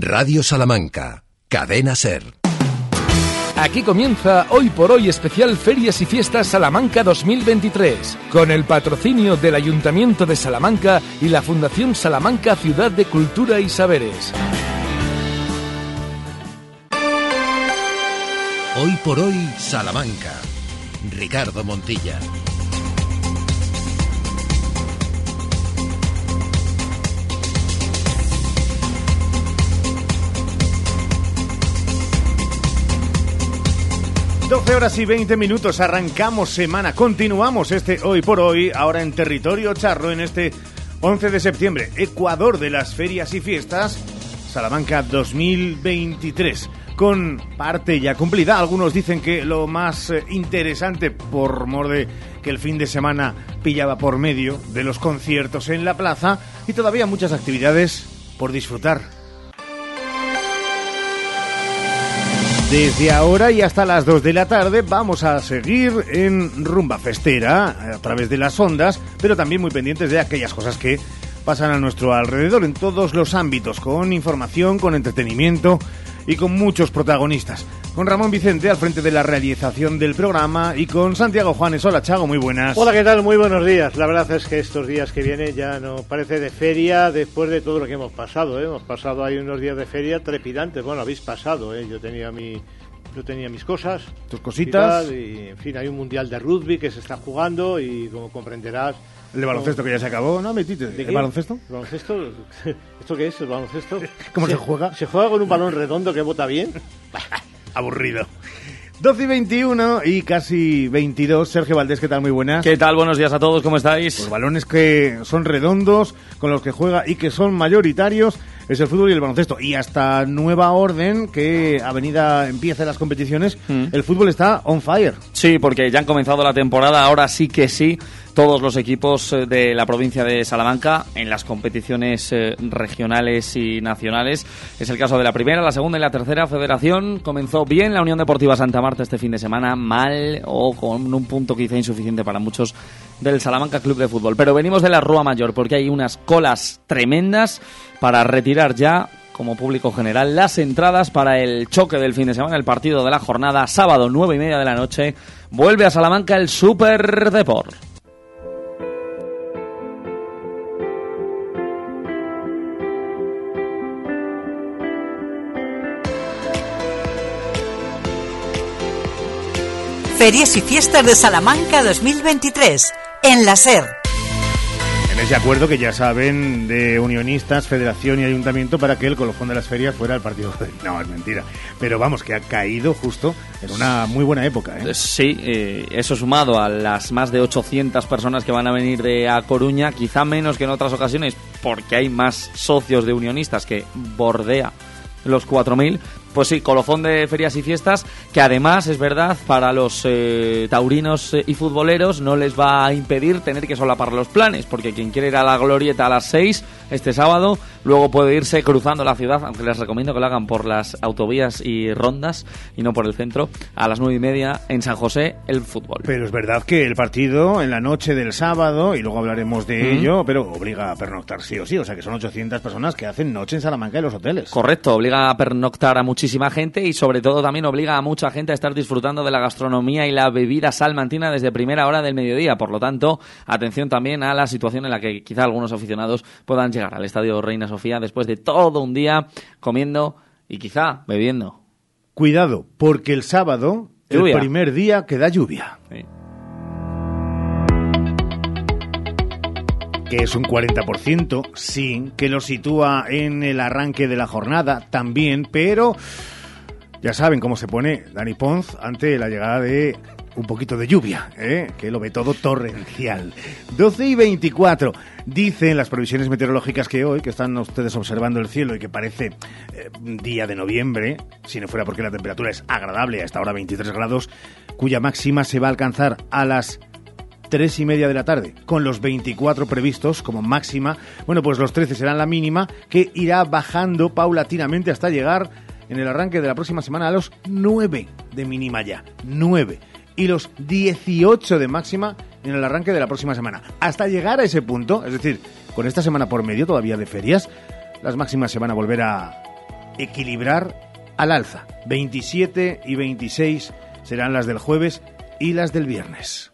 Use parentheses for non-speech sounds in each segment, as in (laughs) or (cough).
Radio Salamanca, Cadena Ser. Aquí comienza Hoy por Hoy especial Ferias y Fiestas Salamanca 2023, con el patrocinio del Ayuntamiento de Salamanca y la Fundación Salamanca Ciudad de Cultura y Saberes. Hoy por Hoy Salamanca. Ricardo Montilla. 12 horas y 20 minutos, arrancamos semana, continuamos este hoy por hoy, ahora en territorio charro, en este 11 de septiembre, Ecuador de las ferias y fiestas, Salamanca 2023, con parte ya cumplida. Algunos dicen que lo más eh, interesante, por mor de que el fin de semana pillaba por medio de los conciertos en la plaza y todavía muchas actividades por disfrutar. Desde ahora y hasta las 2 de la tarde vamos a seguir en Rumba Festera a través de las ondas, pero también muy pendientes de aquellas cosas que pasan a nuestro alrededor en todos los ámbitos, con información, con entretenimiento y con muchos protagonistas con Ramón Vicente al frente de la realización del programa y con Santiago Juanes. Hola, Chago, muy buenas. Hola, ¿qué tal? Muy buenos días. La verdad es que estos días que vienen ya no parece de feria después de todo lo que hemos pasado. ¿eh? Hemos pasado ahí unos días de feria trepidantes. Bueno, habéis pasado, ¿eh? Yo tenía mi yo tenía mis cosas, tus cositas y, en fin, hay un mundial de rugby que se está jugando y como comprenderás el de baloncesto que ya se acabó, ¿no? Metite. ¿De ¿El baloncesto? ¿El baloncesto? ¿Esto qué es? ¿El baloncesto? (laughs) ¿Cómo se, juega? Se juega con un balón redondo que bota bien. (laughs) Aburrido. 12 y 21 y casi 22. Sergio Valdés, ¿qué tal? Muy buenas. ¿Qué tal? Buenos días a todos, ¿cómo estáis? Pues balones que son redondos, con los que juega y que son mayoritarios es el fútbol y el baloncesto. Y hasta nueva orden, que Avenida empiece las competiciones, mm. el fútbol está on fire. Sí, porque ya han comenzado la temporada, ahora sí que sí todos los equipos eh, de la provincia de Salamanca en las competiciones eh, regionales y nacionales. Es el caso de la primera, la segunda y la tercera federación. Comenzó bien la Unión Deportiva Santa Marta este fin de semana, mal o con un punto quizá insuficiente para muchos del Salamanca Club de Fútbol. Pero venimos de la Rúa Mayor porque hay unas colas tremendas para retirar ya como público general las entradas para el choque del fin de semana, el partido de la jornada, sábado nueve y media de la noche. Vuelve a Salamanca el Super Deport. Ferias y Fiestas de Salamanca 2023, en la SER. En ese acuerdo que ya saben de unionistas, federación y ayuntamiento para que el colofón de las ferias fuera el partido. (laughs) No, es mentira. Pero vamos, que ha caído justo en una muy buena época. ¿eh? Sí, eh, eso sumado a las más de 800 personas que van a venir de A Coruña, quizá menos que en otras ocasiones, porque hay más socios de unionistas que bordea los 4.000, pues sí, colofón de ferias y fiestas, que además es verdad, para los eh, taurinos eh, y futboleros no les va a impedir tener que solapar los planes, porque quien quiere ir a la glorieta a las 6 este sábado, luego puede irse cruzando la ciudad, aunque les recomiendo que lo hagan por las autovías y rondas y no por el centro, a las 9 y media en San José, el fútbol. Pero es verdad que el partido en la noche del sábado, y luego hablaremos de ello, pero obliga a pernoctar sí o sí, o sea que son 800 personas que hacen noche en Salamanca en los hoteles. Correcto, obliga a pernoctar a muchísimos muchísima gente y sobre todo también obliga a mucha gente a estar disfrutando de la gastronomía y la bebida salmantina desde primera hora del mediodía. Por lo tanto, atención también a la situación en la que quizá algunos aficionados puedan llegar al Estadio Reina Sofía después de todo un día comiendo y quizá bebiendo. Cuidado, porque el sábado, el primer día, queda lluvia. Que es un 40%, sí, que lo sitúa en el arranque de la jornada también, pero ya saben cómo se pone Dani Ponz ante la llegada de un poquito de lluvia, ¿eh? que lo ve todo torrencial. 12 y 24. Dicen las previsiones meteorológicas que hoy, que están ustedes observando el cielo y que parece eh, día de noviembre, si no fuera porque la temperatura es agradable, hasta ahora 23 grados, cuya máxima se va a alcanzar a las tres y media de la tarde, con los 24 previstos como máxima. Bueno, pues los 13 serán la mínima, que irá bajando paulatinamente hasta llegar en el arranque de la próxima semana a los 9 de mínima ya. 9. Y los 18 de máxima en el arranque de la próxima semana. Hasta llegar a ese punto, es decir, con esta semana por medio todavía de ferias, las máximas se van a volver a equilibrar al alza. 27 y 26 serán las del jueves y las del viernes.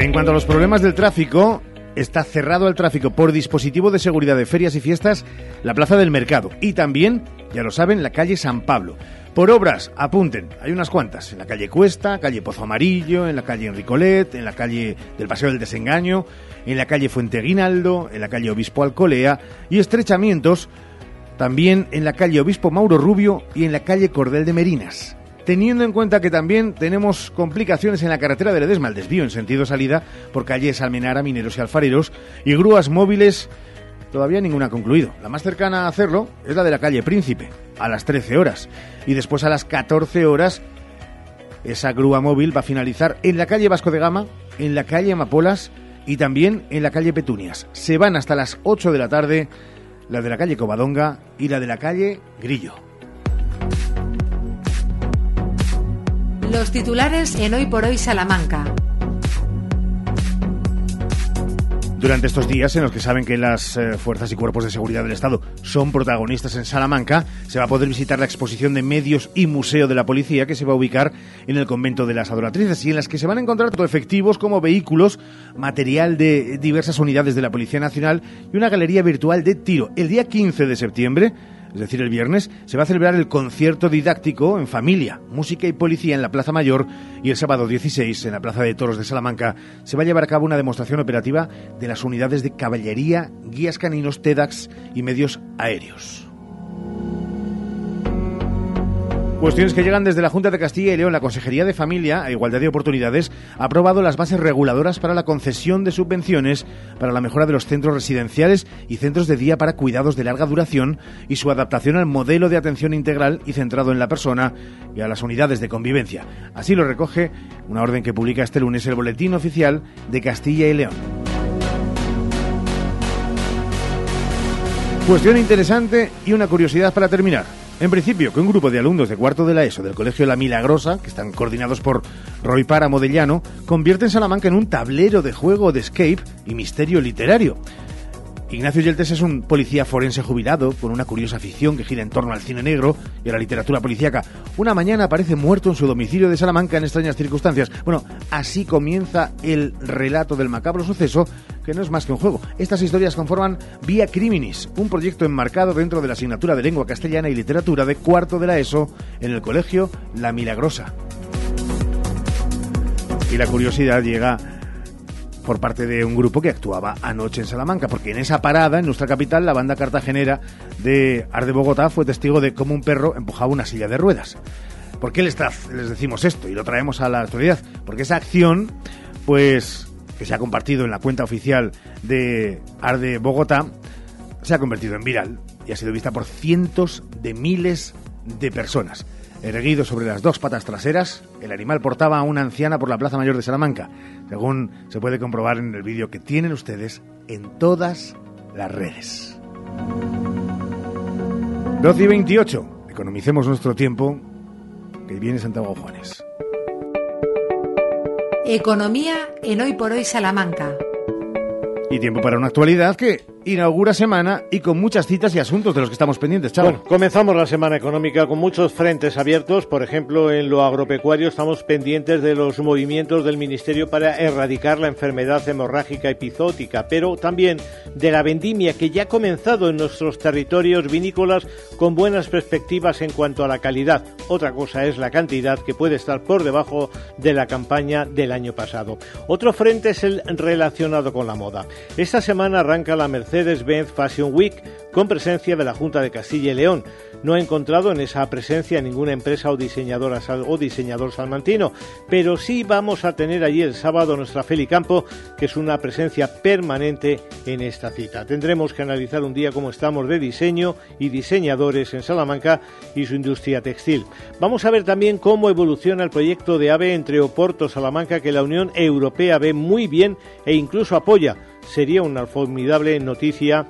En cuanto a los problemas del tráfico, está cerrado el tráfico por dispositivo de seguridad de ferias y fiestas la Plaza del Mercado y también, ya lo saben, la calle San Pablo. Por obras, apunten, hay unas cuantas, en la calle Cuesta, calle Pozo Amarillo, en la calle Enricolet, en la calle del Paseo del Desengaño, en la calle Fuente Guinaldo, en la calle Obispo Alcolea y estrechamientos también en la calle Obispo Mauro Rubio y en la calle Cordel de Merinas. Teniendo en cuenta que también tenemos complicaciones en la carretera de Ledesma, el desvío en sentido salida por calles Almenara, Mineros y Alfareros y grúas móviles, todavía ninguna ha concluido. La más cercana a hacerlo es la de la calle Príncipe, a las 13 horas. Y después a las 14 horas, esa grúa móvil va a finalizar en la calle Vasco de Gama, en la calle Amapolas y también en la calle Petunias. Se van hasta las 8 de la tarde la de la calle Covadonga y la de la calle Grillo. Los titulares en Hoy por Hoy Salamanca. Durante estos días en los que saben que las eh, fuerzas y cuerpos de seguridad del Estado son protagonistas en Salamanca, se va a poder visitar la exposición de medios y museo de la policía que se va a ubicar en el convento de las adoratrices y en las que se van a encontrar tanto efectivos como vehículos, material de diversas unidades de la Policía Nacional y una galería virtual de tiro. El día 15 de septiembre es decir, el viernes, se va a celebrar el concierto didáctico en familia, música y policía en la Plaza Mayor y el sábado 16 en la Plaza de Toros de Salamanca se va a llevar a cabo una demostración operativa de las unidades de caballería, guías caninos TEDx y medios aéreos. Cuestiones que llegan desde la Junta de Castilla y León. La Consejería de Familia e Igualdad de Oportunidades ha aprobado las bases reguladoras para la concesión de subvenciones para la mejora de los centros residenciales y centros de día para cuidados de larga duración y su adaptación al modelo de atención integral y centrado en la persona y a las unidades de convivencia. Así lo recoge una orden que publica este lunes el Boletín Oficial de Castilla y León. Cuestión interesante y una curiosidad para terminar. En principio, que un grupo de alumnos de cuarto de la ESO del Colegio La Milagrosa, que están coordinados por Roy Para Modellano, convierte en Salamanca en un tablero de juego de escape y misterio literario. Ignacio Yeltes es un policía forense jubilado con una curiosa afición que gira en torno al cine negro y a la literatura policíaca. Una mañana aparece muerto en su domicilio de Salamanca en extrañas circunstancias. Bueno, así comienza el relato del macabro suceso que no es más que un juego. Estas historias conforman Vía Criminis, un proyecto enmarcado dentro de la asignatura de lengua castellana y literatura de cuarto de la ESO en el colegio La Milagrosa. Y la curiosidad llega por parte de un grupo que actuaba anoche en Salamanca, porque en esa parada, en nuestra capital, la banda cartagenera de Arde Bogotá fue testigo de cómo un perro empujaba una silla de ruedas. ¿Por qué les, decimos esto y lo traemos a la actualidad? Porque esa acción, pues, que se ha compartido en la cuenta oficial de Arde Bogotá, se ha convertido en viral y ha sido vista por cientos de miles de personas. Erguido sobre las dos patas traseras, el animal portaba a una anciana por la Plaza Mayor de Salamanca, según se puede comprobar en el vídeo que tienen ustedes en todas las redes. 12 y 28. Economicemos nuestro tiempo, que viene Santiago Juanes. Economía en Hoy por Hoy Salamanca. Y tiempo para una actualidad que inaugura semana y con muchas citas y asuntos de los que estamos pendientes, Chavo. Bueno, comenzamos la semana económica con muchos frentes abiertos. Por ejemplo, en lo agropecuario estamos pendientes de los movimientos del Ministerio para erradicar la enfermedad hemorrágica epizótica, pero también de la vendimia que ya ha comenzado en nuestros territorios vinícolas con buenas perspectivas en cuanto a la calidad. Otra cosa es la cantidad que puede estar por debajo de la campaña del año pasado. Otro frente es el relacionado con la moda. Esta semana arranca la Mercedes Mercedes-Benz Fashion Week con presencia de la Junta de Castilla y León. No ha encontrado en esa presencia ninguna empresa o diseñadora o diseñador salmantino, pero sí vamos a tener allí el sábado nuestra Felicampo, que es una presencia permanente en esta cita. Tendremos que analizar un día cómo estamos de diseño y diseñadores en Salamanca y su industria textil. Vamos a ver también cómo evoluciona el proyecto de AVE entre Oporto Salamanca que la Unión Europea ve muy bien e incluso apoya. Sería una formidable noticia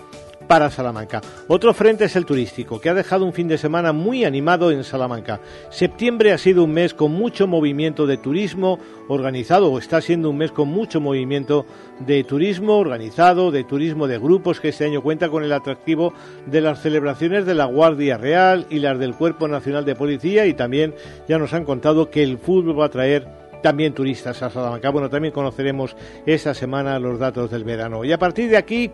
para Salamanca. Otro frente es el turístico, que ha dejado un fin de semana muy animado en Salamanca. Septiembre ha sido un mes con mucho movimiento de turismo organizado, o está siendo un mes con mucho movimiento de turismo organizado, de turismo de grupos, que este año cuenta con el atractivo de las celebraciones de la Guardia Real y las del Cuerpo Nacional de Policía, y también ya nos han contado que el fútbol va a traer también turistas a Salamanca. Bueno, también conoceremos esta semana los datos del verano. Y a partir de aquí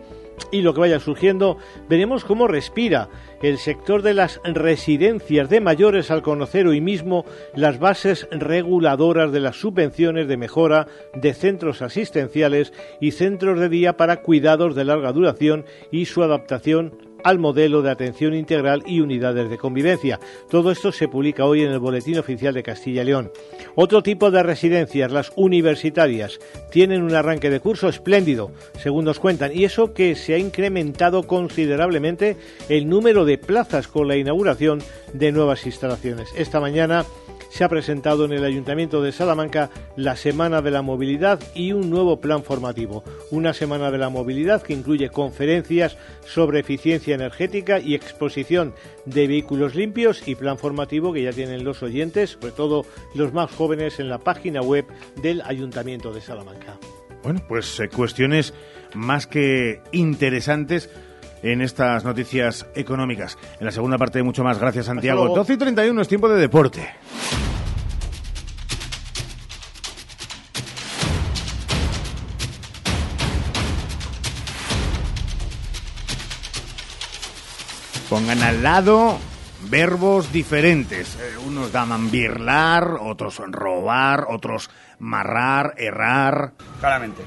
y lo que vaya surgiendo, veremos cómo respira el sector de las residencias de mayores al conocer hoy mismo las bases reguladoras de las subvenciones de mejora de centros asistenciales y centros de día para cuidados de larga duración y su adaptación al modelo de atención integral y unidades de convivencia. Todo esto se publica hoy en el Boletín Oficial de Castilla y León. Otro tipo de residencias, las universitarias, tienen un arranque de curso espléndido, según nos cuentan, y eso que se ha incrementado considerablemente el número de plazas con la inauguración de nuevas instalaciones. Esta mañana se ha presentado en el Ayuntamiento de Salamanca la Semana de la Movilidad y un nuevo plan formativo. Una Semana de la Movilidad que incluye conferencias sobre eficiencia energética y exposición de vehículos limpios y plan formativo que ya tienen los oyentes, sobre todo los más jóvenes, en la página web del Ayuntamiento de Salamanca. Bueno, pues eh, cuestiones más que interesantes en estas noticias económicas. En la segunda parte, mucho más. Gracias, Santiago. 12 y 31 es tiempo de deporte. Pongan al lado verbos diferentes. Eh, unos llaman birlar, otros robar, otros marrar, errar. Claramente.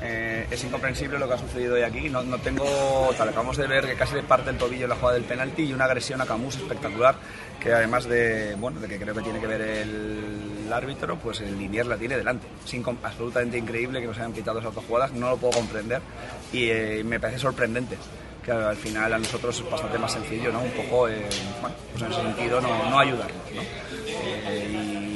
Eh, es incomprensible lo que ha sucedido hoy aquí. No, no tengo. Tal, acabamos de ver que casi le parte el tobillo en la jugada del penalti y una agresión a Camus espectacular. Que además de, bueno, de que creo que tiene que ver el árbitro, pues el Linier la tiene delante. Es absolutamente increíble que nos hayan quitado esas dos jugadas. No lo puedo comprender y eh, me parece sorprendente que al final a nosotros es bastante más sencillo, ¿no? Un poco, eh, bueno, pues en ese sentido no, no ayudarnos, ¿no? y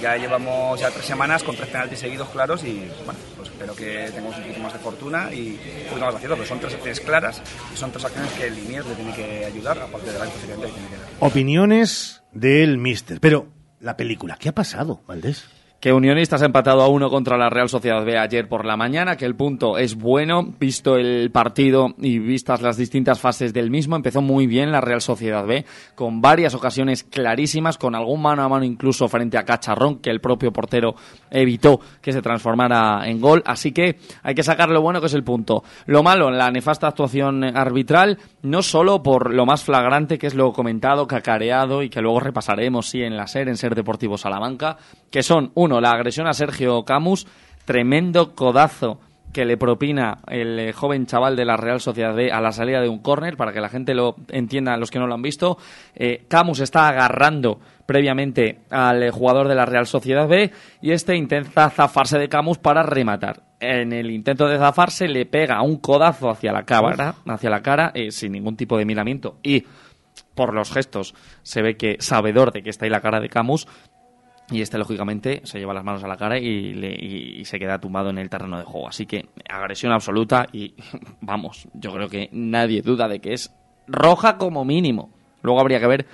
ya llevamos ya tres semanas con tres penaltis seguidos claros y bueno, espero que tengamos un poquito más de fortuna y un poquito más de pero son tres acciones claras y son tres acciones que el Liniers le tiene que ayudar, aparte de la que tiene que dar. Opiniones del Mister. Pero, la película, ¿qué ha pasado, Valdés? Que Unionistas ha empatado a uno contra la Real Sociedad B ayer por la mañana, que el punto es bueno, visto el partido y vistas las distintas fases del mismo, empezó muy bien la Real Sociedad B, con varias ocasiones clarísimas, con algún mano a mano incluso frente a Cacharrón, que el propio portero evitó que se transformara en gol, así que hay que sacar lo bueno que es el punto. Lo malo, la nefasta actuación arbitral, no solo por lo más flagrante que es lo comentado, cacareado y que luego repasaremos, sí, en la SER, en SER Deportivo Salamanca, que son un la agresión a Sergio Camus, tremendo codazo que le propina el eh, joven chaval de la Real Sociedad B a la salida de un córner, para que la gente lo entienda, los que no lo han visto. Eh, Camus está agarrando previamente al eh, jugador de la Real Sociedad B y este intenta zafarse de Camus para rematar. En el intento de zafarse le pega un codazo hacia la cara, hacia la cara sin ningún tipo de miramiento y por los gestos se ve que sabedor de que está ahí la cara de Camus y este, lógicamente, se lleva las manos a la cara y, se queda tumbado en el terreno de juego. Así que agresión absoluta y, (laughs) vamos, yo creo que nadie duda de que es roja como mínimo. Luego habría que ver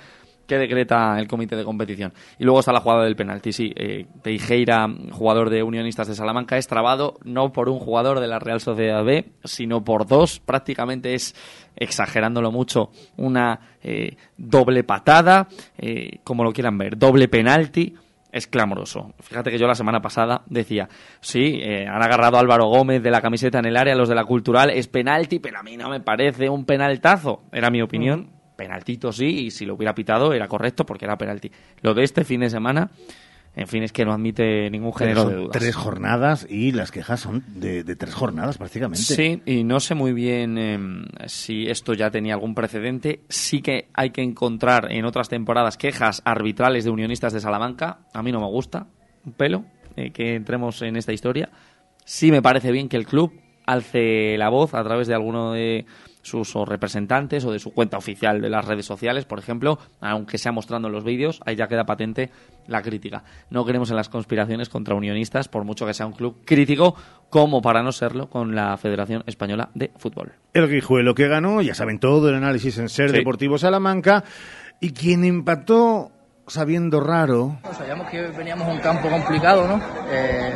qué decreta el comité de competición. Y luego está la jugada del penalti. Sí, eh, Teijeira, jugador de Unionistas de Salamanca, es trabado no por un jugador de la Real Sociedad B, sino por dos. Prácticamente es, exagerándolo mucho, una eh, doble patada, eh, como lo quieran ver, doble penalti es clamoroso. Fíjate que yo la semana pasada decía, sí, eh, han agarrado a Álvaro Gómez de la camiseta en el área, los de la cultural, es penalti, pero a mí no me parece un penaltazo. Era mi opinión. Penaltito sí, y si lo hubiera pitado era correcto porque era penalti. Lo de este fin de semana en fin, es que no admite ningún género de dudas. Tres jornadas y las quejas son de, tres jornadas prácticamente. Sí, y no sé muy bien em, si esto ya tenía algún precedente. Sí que hay que encontrar en otras temporadas quejas arbitrales de unionistas de Salamanca. A mí no me gusta un pelo eh, que entremos en esta historia. Sí me parece bien que el club alce la voz a través de alguno de sus representantes o de su cuenta oficial de las redes sociales, por ejemplo, aunque sea mostrando en los vídeos, ahí ya queda patente la crítica. No queremos en las conspiraciones contra unionistas, por mucho que sea un club crítico, como para no serlo con la Federación Española de Fútbol. El Guijuelo que ganó, ya saben todo el análisis en Ser Sí. Deportivo Salamanca, y quien empató sabiendo raro, Sabíamos que veníamos a un campo complicado, ¿no? Eh,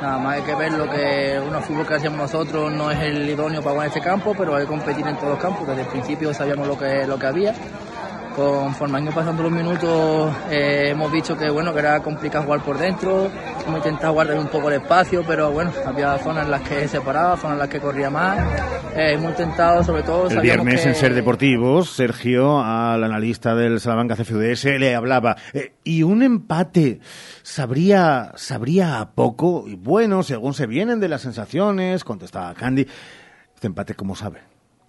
nada más hay que ver lo que uno fútbol que hacemos nosotros no es el idóneo para jugar en este campo, pero hay que competir en todos los campos. Desde el principio sabíamos lo que, lo que había. Conforme han ido pasando los minutos, eh, hemos visto que bueno que era complicado jugar por dentro. Hemos intentado guardar un poco el espacio, pero bueno, había zonas en las que se paraba, zonas en las que corría más. Eh, hemos intentado, sobre todo, el viernes que- en Ser Deportivos, Sergio, al analista del Salamanca CFUDS, le hablaba, eh, y un empate sabría, sabría a poco, y bueno, según se vienen de las sensaciones, contestaba Candy, este empate, ¿cómo sabe?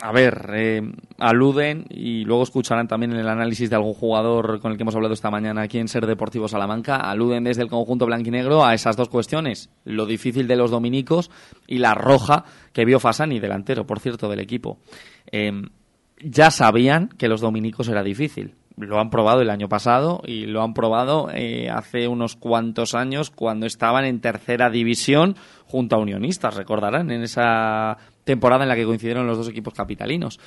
A ver, eh, aluden y luego escucharán también en el análisis de algún jugador con el que hemos hablado esta mañana aquí en Ser Deportivo Salamanca, aluden desde el conjunto blanquinegro a esas dos cuestiones, lo difícil de los dominicos y la roja que vio Fasani, delantero, por cierto, del equipo. Eh, ya sabían que los dominicos era difícil. Lo han probado el año pasado y lo han probado eh, hace unos cuantos años cuando estaban en tercera división junto a Unionistas, recordarán, en esa temporada en la que coincidieron los dos equipos capitalinos.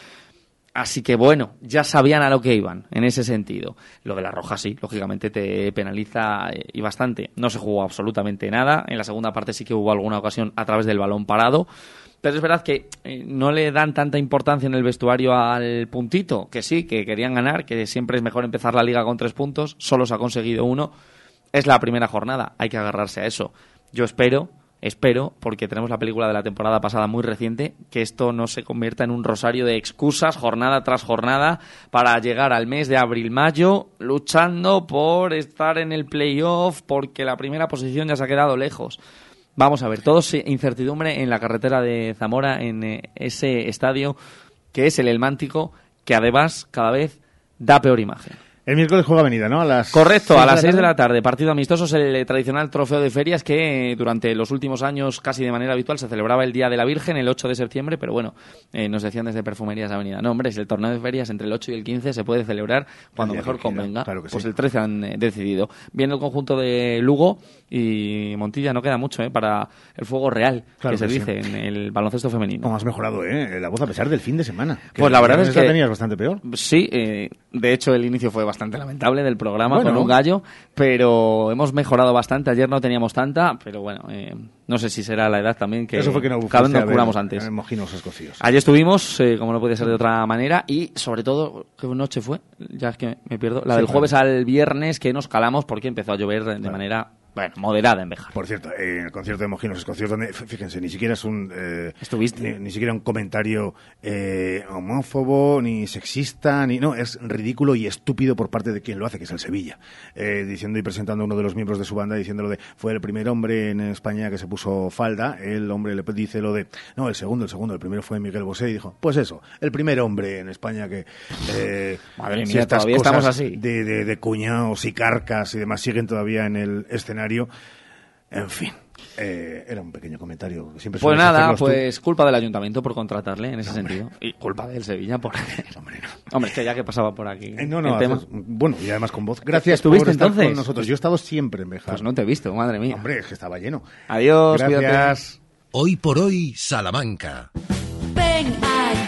Así que bueno, ya sabían a lo que iban en ese sentido. Lo de la roja sí, lógicamente te penaliza eh, y bastante. No se jugó absolutamente nada. En la segunda parte sí que hubo alguna ocasión a través del balón parado. Pero es verdad que eh, no le dan tanta importancia en el vestuario al puntito, que sí, que querían ganar, que siempre es mejor empezar la liga con tres puntos, solo se ha conseguido uno. Es la primera jornada, hay que agarrarse a eso. Yo espero, espero, porque tenemos la película de la temporada pasada muy reciente, que esto no se convierta en un rosario de excusas jornada tras jornada para llegar al mes de abril-mayo luchando por estar en el playoff porque la primera posición ya se ha quedado lejos. Vamos a ver, todo incertidumbre en la carretera de Zamora, en eh, ese estadio que es el Elmántico, que además cada vez da peor imagen. El miércoles juega Avenida, ¿no? A las Correcto, a las 6 de la tarde, partido amistoso es el eh, tradicional trofeo de ferias que eh, durante los últimos años casi de manera habitual se celebraba el Día de la Virgen, el 8 de septiembre, pero bueno, eh, nos decían desde Perfumerías Avenida, no hombre, es el torneo de ferias entre el 8 y el 15 se puede celebrar cuando mejor convenga, claro que pues sí. el 13 han eh, decidido. Viene el conjunto de Lugo y Montilla, no queda mucho eh, para el fuego real Claro que se que sí. dice en el baloncesto femenino. ¿Cómo has mejorado, eh? La voz a pesar del fin de semana. Pues la verdad es que- tenías bastante peor. Sí, eh, de hecho el inicio fue bastante lamentable del programa Bueno. con un gallo, pero hemos mejorado bastante. Ayer no teníamos tanta, pero bueno, eh, no sé si será la edad también que Eso fue que no cada vez nos curamos antes. escocíos. Allí estuvimos, eh, como no podía ser de otra manera, y sobre todo, ¿qué noche fue? Ya es que me pierdo. La Sí, del claro. jueves al viernes que nos calamos porque empezó a llover de manera, bueno, moderada en Bejar. Por cierto, eh, en el concierto de Mojinos Escocios, donde, f- fíjense, ni siquiera es un... eh, Estuviste. Ni, ni siquiera un comentario eh, homófobo, ni sexista, ni... No, es ridículo y estúpido por parte de quien lo hace, que es el Sevilla. Eh, diciendo y presentando a uno de los miembros de su banda, diciéndolo de... Fue el primer hombre en España que se puso falda. El hombre le dice lo de... No, el segundo, el segundo. El primero fue Miguel Bosé y dijo... Pues eso, el primer hombre en España que... eh, Madre mía, todavía estamos así. De, de, de cuñados y carcas y demás siguen todavía en el escenario. En fin, eh, era un pequeño comentario. Siempre Pues nada, tú. pues culpa del ayuntamiento por contratarle en ese sentido. Y culpa del Sevilla por... Hombre, no. Hombre, es que ya que pasaba por aquí Eh, no, no, el tema... haces- bueno, y además con voz. Gracias ¿Estuviste por estar entonces? con nosotros. Yo he estado siempre en Bejar. Pues no te he visto, madre mía. Hombre, es que estaba lleno. Adiós, Gracias. Hoy por hoy, Salamanca. Ven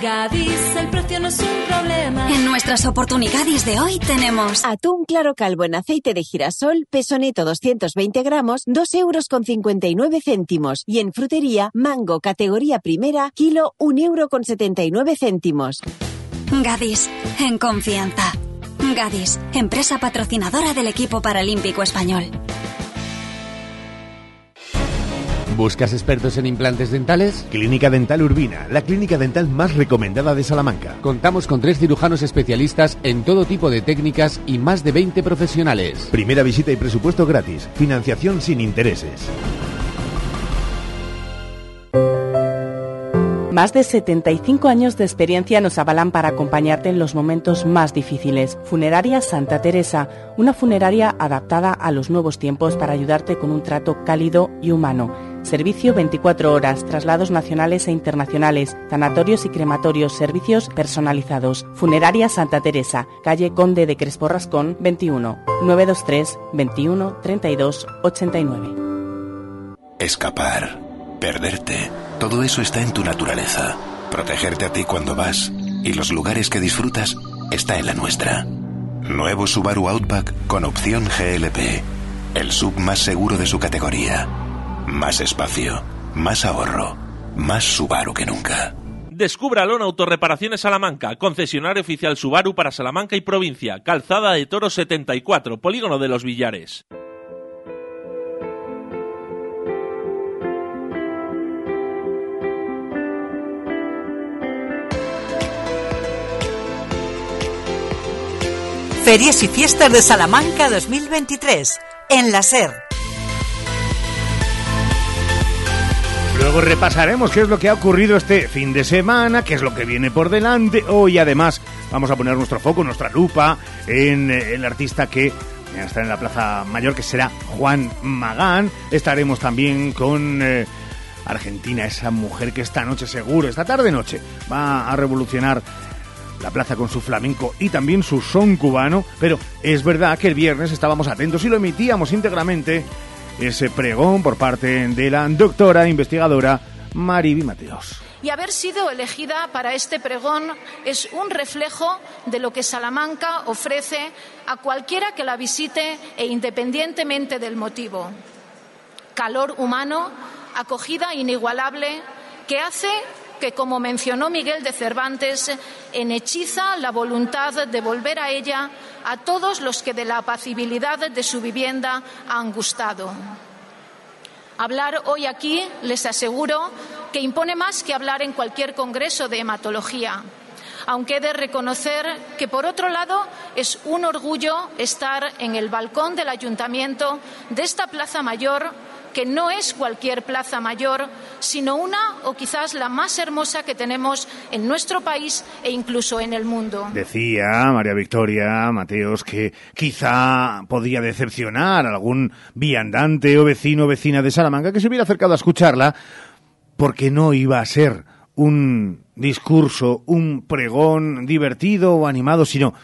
Gadis, el precio no es un problema. En nuestras oportunidades de hoy tenemos Atún claro calvo en aceite de girasol, peso neto 220 gramos, 2 euros con 59 céntimos. Y en frutería, mango categoría primera, kilo 1 euro con 79 céntimos. Gadis, en confianza. Gadis, empresa patrocinadora del equipo paralímpico español. ¿Buscas expertos en implantes dentales? Clínica Dental Urbina, la clínica dental más recomendada de Salamanca. Contamos con tres cirujanos especialistas en todo tipo de técnicas y más de 20 profesionales. Primera visita y presupuesto gratis. Financiación sin intereses. Más de 75 años de experiencia nos avalan para acompañarte en los momentos más difíciles. Funeraria Santa Teresa, una funeraria adaptada a los nuevos tiempos para ayudarte con un trato cálido y humano. Servicio 24 horas, traslados nacionales e internacionales, sanatorios y crematorios, servicios personalizados. Funeraria Santa Teresa, calle Conde de Crespo Rascón 21 923 21 32 89. Escapar, perderte, todo eso está en tu naturaleza. Protegerte a ti cuando vas y los lugares que disfrutas está en la nuestra. Nuevo Subaru Outback con opción GLP. El sub más seguro de su categoría. Más espacio, más ahorro, más Subaru que nunca. Descúbralo en Autorreparaciones Salamanca, concesionario oficial Subaru para Salamanca y provincia, Calzada de Toro 74, Polígono de los Villares. Ferias y Fiestas de Salamanca 2023 en la SER. Luego repasaremos qué es lo que ha ocurrido este fin de semana, qué es lo que viene por delante. Hoy además vamos a poner nuestro foco, nuestra lupa en eh, el artista que está en la Plaza Mayor, que será Juan Magán. Estaremos también con eh, Argentina, esa mujer que esta noche seguro, esta tarde noche, va a revolucionar la plaza con su flamenco y también su son cubano, pero es verdad que el viernes estábamos atentos y lo emitíamos íntegramente ese pregón por parte de la doctora investigadora Mariby Mateos. Y haber sido elegida para este pregón es un reflejo de lo que Salamanca ofrece a cualquiera que la visite e independientemente del motivo. Calor humano, acogida inigualable, que hace que, como mencionó Miguel de Cervantes, enhechiza la voluntad de volver a ella a todos los que de la apacibilidad de su vivienda han gustado. Hablar hoy aquí, les aseguro, que impone más que hablar en cualquier congreso de hematología aunque he de reconocer que, por otro lado, es un orgullo estar en el balcón del ayuntamiento de esta Plaza Mayor que no es cualquier plaza mayor, sino una o quizás la más hermosa que tenemos en nuestro país e incluso en el mundo. Decía María Victoria Mateos que quizá podía decepcionar a algún viandante o vecino o vecina de Salamanca que se hubiera acercado a escucharla porque no iba a ser un discurso, un pregón divertido o animado, sino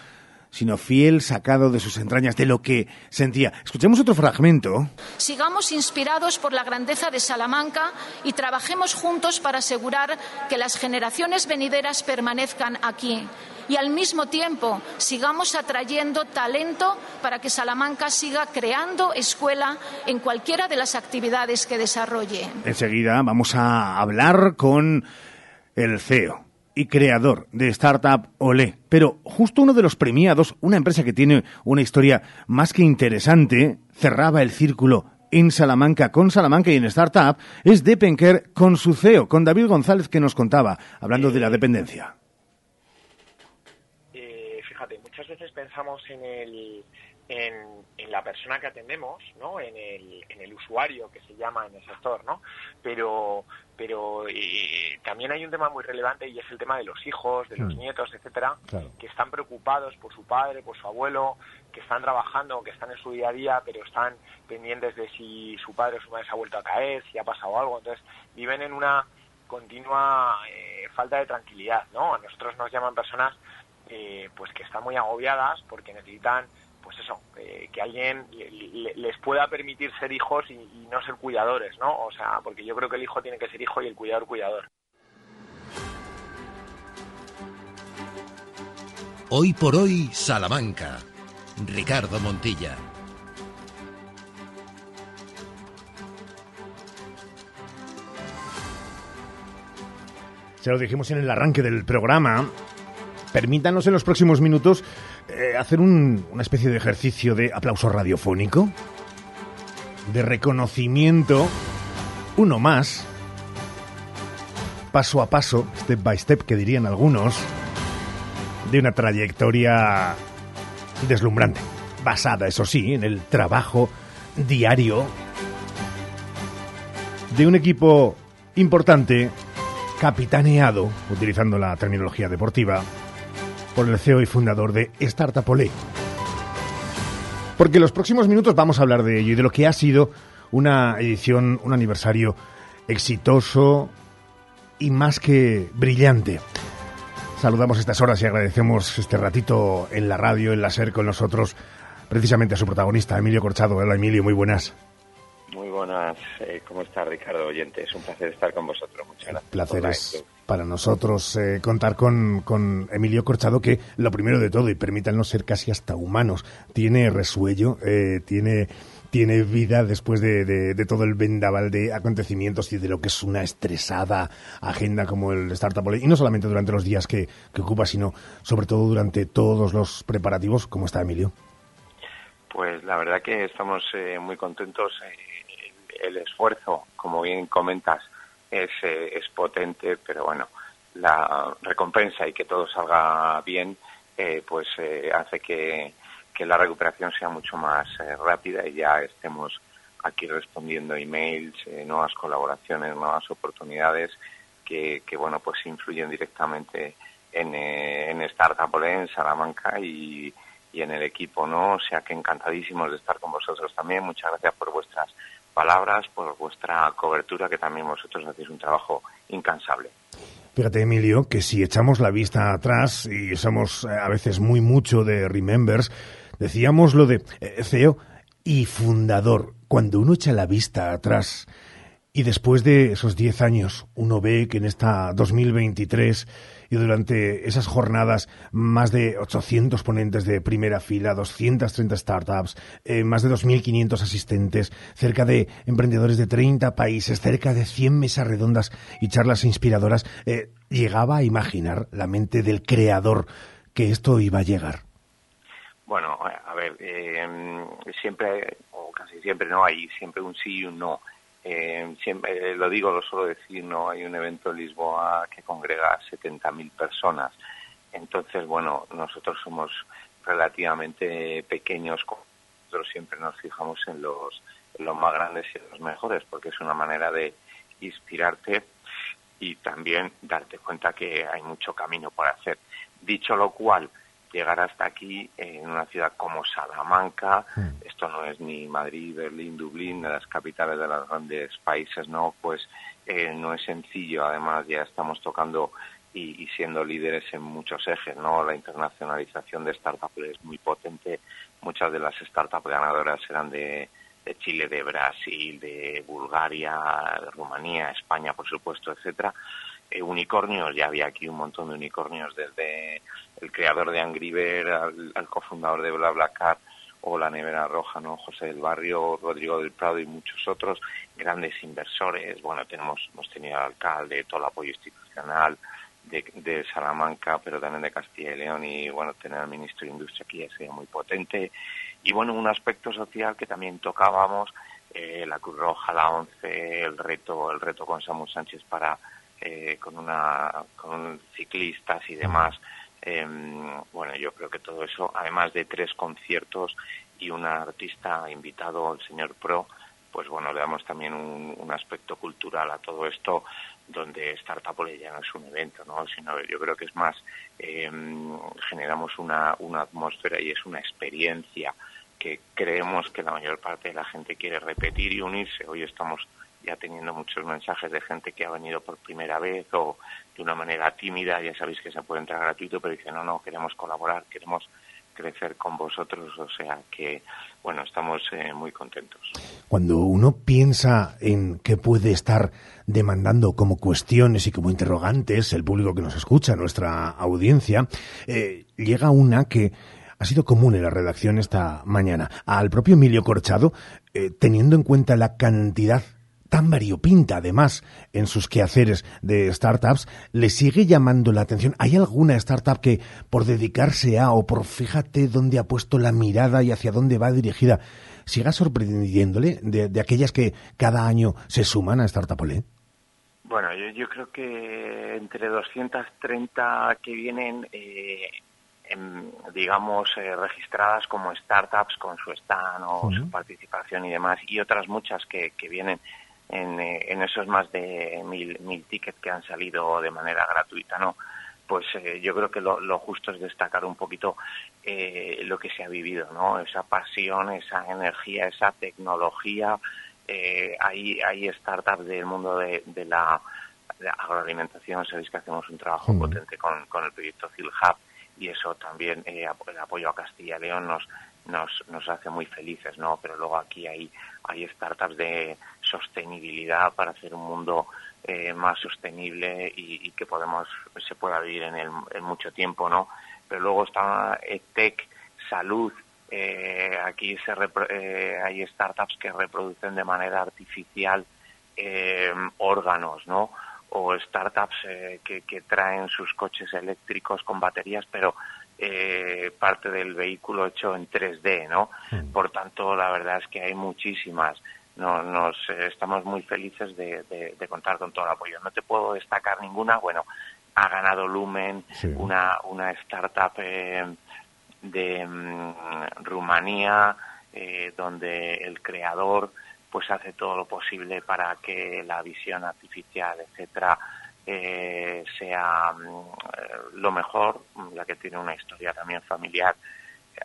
sino fiel sacado de sus entrañas, de lo que sentía. Escuchemos otro fragmento. Sigamos inspirados por la grandeza de Salamanca y trabajemos juntos para asegurar que las generaciones venideras permanezcan aquí. Y al mismo tiempo sigamos atrayendo talento para que Salamanca siga creando escuela en cualquiera de las actividades que desarrolle. Enseguida vamos a hablar con el CEO y creador de Startup Olé. Pero justo uno de los premiados, una empresa que tiene una historia más que interesante, cerraba el círculo en Salamanca con Salamanca y en Startup, es Depenker con su CEO, con David González que nos contaba, hablando de la dependencia. Eh, fíjate, muchas veces pensamos en el, en, la persona que atendemos, ¿no? En el, en el usuario que se llama en el sector, ¿no? Pero, pero eh, también hay un tema muy relevante y es el tema de los hijos, de los mm. nietos, etcétera, que están preocupados por su padre, por su abuelo, que están trabajando, que están en su día a día, pero están pendientes de si su padre o su madre se ha vuelto a caer, si ha pasado algo. Entonces, viven en una continua eh, falta de tranquilidad, ¿no? A nosotros nos llaman personas eh, pues que están muy agobiadas porque necesitan pues eso, eh, que alguien les pueda permitir ser hijos y, y, no ser cuidadores, ¿no? O sea, porque yo creo que el hijo tiene que ser hijo y el cuidador cuidador. Hoy por hoy, Salamanca. Ricardo Montilla. Se lo dijimos en el arranque del programa. Permítanos en los próximos minutos eh, hacer un, una especie de ejercicio de aplauso radiofónico, de reconocimiento, uno más, paso a paso, step by step, que dirían algunos, de una trayectoria deslumbrante, basada, eso sí, en el trabajo diario de un equipo importante, capitaneado, utilizando la terminología deportiva, por el CEO y fundador de Startup Olé. Porque en los próximos minutos vamos a hablar de ello y de lo que ha sido una edición, un aniversario exitoso y más que brillante. Saludamos estas horas y agradecemos este ratito en la radio, en la SER con nosotros, precisamente a su protagonista, Emilio Corchado. Hola Emilio, muy buenas. Muy buenas, eh, ¿cómo está Ricardo Oyente? Es un placer estar con vosotros. Muchas gracias. placer es para nosotros eh, contar con, con, Emilio Corchado, que lo primero de todo, y permítanos ser casi hasta humanos, tiene resuello, eh, tiene tiene vida después de, todo el vendaval de acontecimientos y de lo que es una estresada agenda como el Startup Y no solamente durante los días que, ocupa, sino sobre todo durante todos los preparativos. ¿Cómo está, Emilio? Pues la verdad que estamos eh, muy contentos. Eh, el esfuerzo, como bien comentas, es, eh, es potente, pero bueno, la recompensa y que todo salga bien, pues hace que, que la recuperación sea mucho más eh, rápida y ya estemos aquí respondiendo emails, eh, nuevas colaboraciones, nuevas oportunidades que, que, bueno pues influyen directamente en, eh, en Startup en Salamanca y, y en el equipo, ¿no? O sea que encantadísimos de estar con vosotros también. Muchas gracias por vuestras palabras, por vuestra cobertura, que también vosotros hacéis un trabajo incansable. Fíjate, Emilio, que si echamos la vista atrás y somos a veces muy mucho de Remembers, Decíamos lo de eh, CEO y fundador. Cuando uno echa la vista atrás y después de esos 10 años uno ve que en esta 2023 y durante esas jornadas más de 800 ponentes de primera fila, 230 startups, eh, más de 2.500 asistentes, cerca de emprendedores de 30 países, cerca de 100 mesas redondas y charlas inspiradoras, eh, llegaba a imaginar la mente del creador que esto iba a llegar. Bueno, a ver, eh, siempre, o casi siempre, no hay siempre un sí y un no. Eh, siempre lo digo, lo suelo decir, no hay un evento en Lisboa que congrega a 70.000 personas. Entonces, bueno, nosotros somos relativamente pequeños, nosotros siempre nos fijamos en los, en los más grandes y en los mejores, porque es una manera de inspirarte y también darte cuenta que hay mucho camino por hacer. Dicho lo cual, llegar hasta aquí en una ciudad como Salamanca, hmm. esto no es ni Madrid, Berlín, Dublín, de las capitales de los grandes países, no, pues eh, no es sencillo, además ya estamos tocando y, siendo líderes en muchos ejes, ¿no? La internacionalización de startups es muy potente, muchas de las startups ganadoras eran de, de Chile, de Brasil, de Bulgaria, de Rumanía, España, por supuesto, etcétera. Eh, unicornios, ya había aquí un montón de unicornios, desde el creador de Angry al, cofundador de BlaBlaCar o la Nevera Roja, ¿no? José del Barrio, Rodrigo del Prado y muchos otros, grandes inversores. Bueno, tenemos, hemos tenido al alcalde, todo el apoyo institucional de, de, Salamanca, pero también de Castilla y León y, bueno, tener al ministro de Industria aquí ya sería muy potente. Y, bueno, un aspecto social que también tocábamos, eh, la Cruz Roja, la ONCE, el reto, el reto con Samu Sánchez para eh, con, una, con ciclistas y demás. Em, bueno, yo creo que todo eso, además de tres conciertos y un artista invitado, el señor Pro, pues bueno, le damos también un, aspecto cultural a todo esto, donde Startup ya no es un evento, ¿no? Sino yo creo que es más, em, generamos una, una atmósfera y es una experiencia que creemos que la mayor parte de la gente quiere repetir y unirse. Hoy estamos ya teniendo muchos mensajes de gente que ha venido por primera vez o de una manera tímida, ya sabéis que se puede entrar gratuito, pero dice, no, no, queremos colaborar, queremos crecer con vosotros, o sea que, bueno, estamos eh, muy contentos. Cuando uno piensa en qué puede estar demandando como cuestiones y como interrogantes el público que nos escucha, nuestra audiencia, eh, llega una que ha sido común en la redacción esta mañana. Al propio Emilio Corchado, eh, teniendo en cuenta la cantidad tan variopinta además en sus quehaceres de startups, le sigue llamando la atención. ¿Hay alguna startup que por dedicarse a o por fíjate dónde ha puesto la mirada y hacia dónde va dirigida, siga sorprendiéndole de, aquellas que cada año se suman a Startup Olé? Bueno, yo, creo que entre 230 que vienen, eh, digamos, eh, registradas como startups con su stand o su participación y demás, y otras muchas que, que vienen eh, en, esos más de mil, mil tickets que han salido de manera gratuita, ¿no? Pues eh, yo creo que lo, justo es destacar un poquito eh, lo que se ha vivido, ¿no? Esa pasión, esa energía, esa tecnología, eh, hay, hay startups del mundo de, de la, de agroalimentación, sabéis que hacemos un trabajo potente con, con el proyecto CILHub y eso también, eh, el apoyo a Castilla y León nos, nos, nos hace muy felices, ¿no? Pero luego aquí hay, hay startups de sostenibilidad para hacer un mundo eh, más sostenible y, y, que podemos se pueda vivir en, el, en mucho tiempo, ¿no? Pero luego está EdTech, salud, eh, aquí se eh, hay startups que reproducen de manera artificial eh, órganos, ¿no? O startups eh, que, que, traen sus coches eléctricos con baterías, pero eh, parte del vehículo hecho en 3D, ¿no? Mm. Por tanto, la verdad es que hay muchísimas. No, nos eh, estamos muy felices de, de, de, contar con todo el apoyo. No te puedo destacar ninguna. Bueno, ha ganado Lumen, sí. una, una startup eh, de um, Rumanía, eh, donde el creador pues hace todo lo posible para que la visión artificial, etcétera, eh, sea um, lo mejor, la que tiene una historia también familiar eh,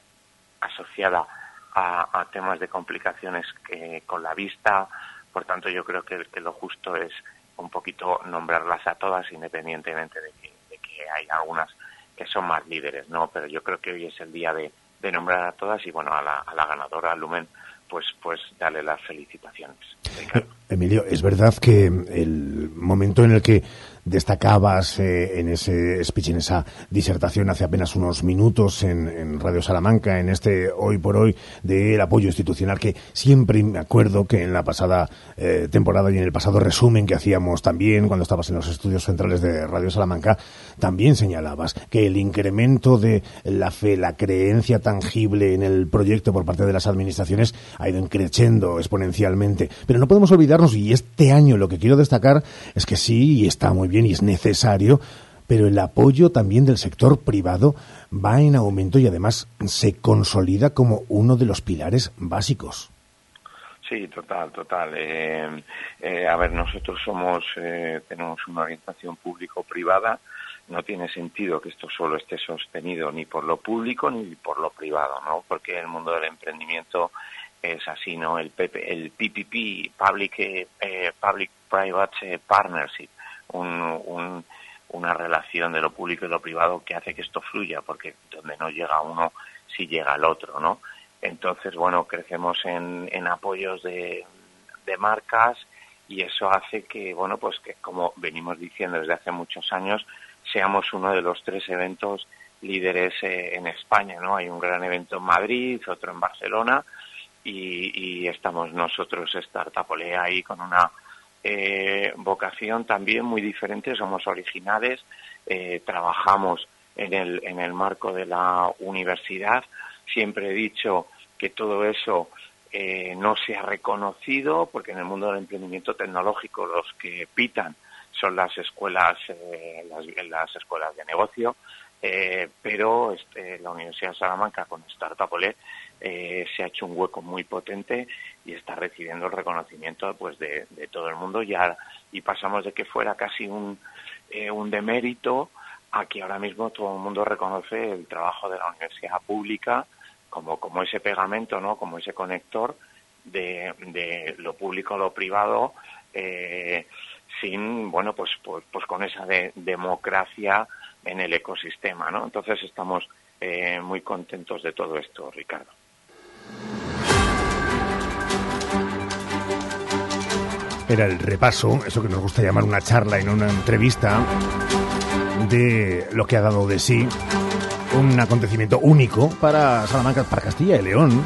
asociada a, temas de complicaciones que, con la vista. Por tanto, yo creo que, que, lo justo es un poquito nombrarlas a todas, independientemente de que, de que hay algunas que son más líderes, ¿no? Pero yo creo que hoy es el día de, de nombrar a todas y, bueno, a la, a la ganadora, Lumen, pues, pues darle las felicitaciones. Ricardo. Emilio, es verdad que el momento en el que destacabas eh, en ese speech, en esa disertación hace apenas unos minutos en, en, Radio Salamanca, en este hoy por hoy del apoyo institucional, que siempre me acuerdo que en la pasada eh, temporada y en el pasado resumen que hacíamos también cuando estabas en los estudios centrales de Radio Salamanca, también señalabas que el incremento de la fe, la creencia tangible en el proyecto por parte de las administraciones ha ido creciendo exponencialmente. Pero no podemos olvidarnos, y este año lo que quiero destacar es que sí, y está muy bien, y es necesario, pero el apoyo también del sector privado va en aumento y además se consolida como uno de los pilares básicos. Sí, total, total. Eh, eh, a ver, nosotros somos, eh, tenemos una orientación público-privada. No tiene sentido que esto solo esté sostenido ni por lo público ni por lo privado, ¿no? Porque el mundo del emprendimiento es así, ¿no? El, PP, el PPP, Public, eh, Public Private Partnership, un, un, una relación de lo público y lo privado que hace que esto fluya, porque donde no llega uno, sí llega el otro, ¿no? Entonces, bueno, crecemos en, en apoyos de, de marcas y eso hace que, bueno, pues que como venimos diciendo desde hace muchos años, seamos uno de los tres eventos líderes eh, en España, ¿no? Hay un gran evento en Madrid, otro en Barcelona y, y estamos nosotros, Startupolea, ahí con una eh, vocación también muy diferente, somos originales, eh, trabajamos en el, en el marco de la universidad, siempre he dicho que todo eso eh, no se ha reconocido, porque en el mundo del emprendimiento tecnológico los que pitan son las escuelas, eh, las, las, escuelas de negocio, eh, pero este, la Universidad de Salamanca con Startup Olé eh, se ha hecho un hueco muy potente y está recibiendo el reconocimiento pues de, todo el mundo ya y pasamos de que fuera casi un, eh, un demérito a que ahora mismo todo el mundo reconoce el trabajo de la universidad pública como, como ese pegamento, ¿no? como ese conector de, de lo público a lo privado, eh, sin, bueno, pues, pues, pues con esa de, democracia en el ecosistema, ¿no? Entonces estamos eh, muy contentos de todo esto, Ricardo. Era el repaso, eso que nos gusta llamar una charla y no una entrevista, de lo que ha dado de sí un acontecimiento único para Salamanca, para Castilla y León,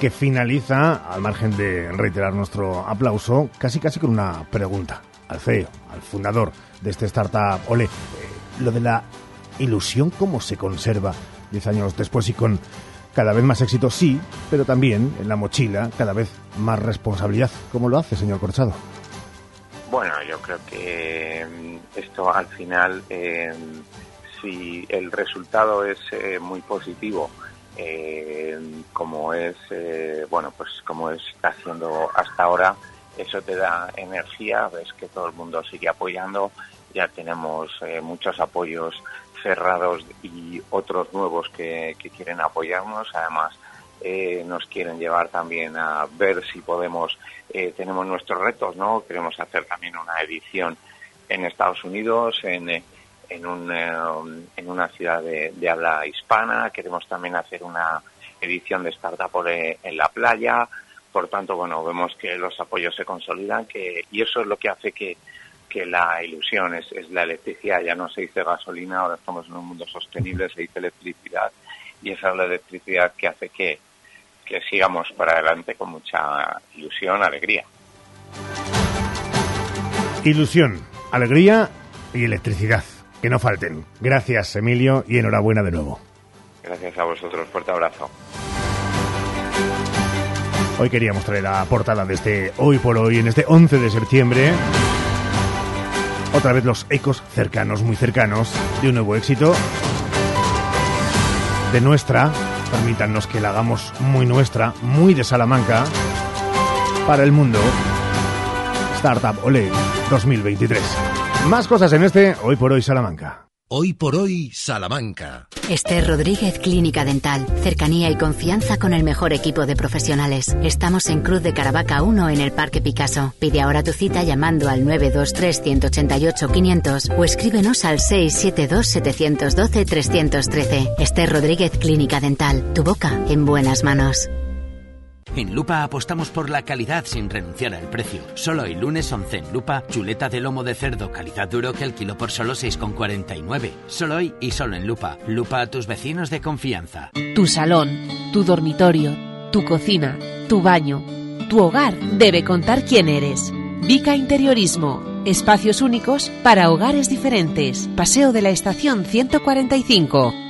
que finaliza, al margen de reiterar nuestro aplauso, casi casi con una pregunta al CEO, al fundador de este startup Ole. Eh, lo de la ilusión, ¿cómo se conserva diez años después y con cada vez más éxito? Sí, pero también en la mochila cada vez más responsabilidad. ¿Cómo lo hace, señor Corchado? Bueno, yo creo que esto al final, eh, si el resultado es eh, muy positivo, eh, como es, eh, bueno, pues como es haciendo hasta ahora, eso te da energía, ves que todo el mundo sigue apoyando, ya tenemos eh, muchos apoyos cerrados y otros nuevos que, que quieren apoyarnos, además eh, nos quieren llevar también a ver si podemos, eh, tenemos nuestros retos, ¿no? Queremos hacer también una edición en Estados Unidos, en, eh, en, un, eh, en una ciudad de, habla hispana, queremos también hacer una edición de Startup en la playa, por tanto, bueno, vemos que los apoyos se consolidan que, y eso es lo que hace que, que la ilusión es, es la electricidad, ya no se dice gasolina, ahora estamos en un mundo sostenible, se dice electricidad, y esa es la electricidad que hace que, que sigamos para adelante con mucha ilusión, alegría. Ilusión, alegría y electricidad. Que no falten. Gracias, Emilio, y enhorabuena de nuevo. Gracias a vosotros, fuerte abrazo. Hoy queríamos traer la portada de este Hoy por Hoy, en este 11 de septiembre. Otra vez los ecos cercanos, muy cercanos, de un nuevo éxito. De nuestra, permítanos que la hagamos muy nuestra, muy de Salamanca, para el mundo. Startup Ole 2023. Más cosas en este Hoy por Hoy Salamanca. Hoy por hoy, Salamanca. Esther Rodríguez Clínica Dental. Cercanía y confianza con el mejor equipo de profesionales. Estamos en Cruz de Caravaca 1 en el Parque Picasso. Pide ahora tu cita llamando al 923-188-500 o escríbenos al 672-712-313. Esther Rodríguez Clínica Dental. Tu boca en buenas manos. En Lupa apostamos por la calidad sin renunciar al precio. Solo el lunes 11 en Lupa, chuleta de lomo de cerdo calidad duro que el kilo por solo 6,49. Solo hoy y solo en Lupa. Lupa a tus vecinos de confianza. Tu salón, tu dormitorio, tu cocina, tu baño, tu hogar debe contar quién eres. Vica Interiorismo. Espacios únicos para hogares diferentes. Paseo de la Estación 145.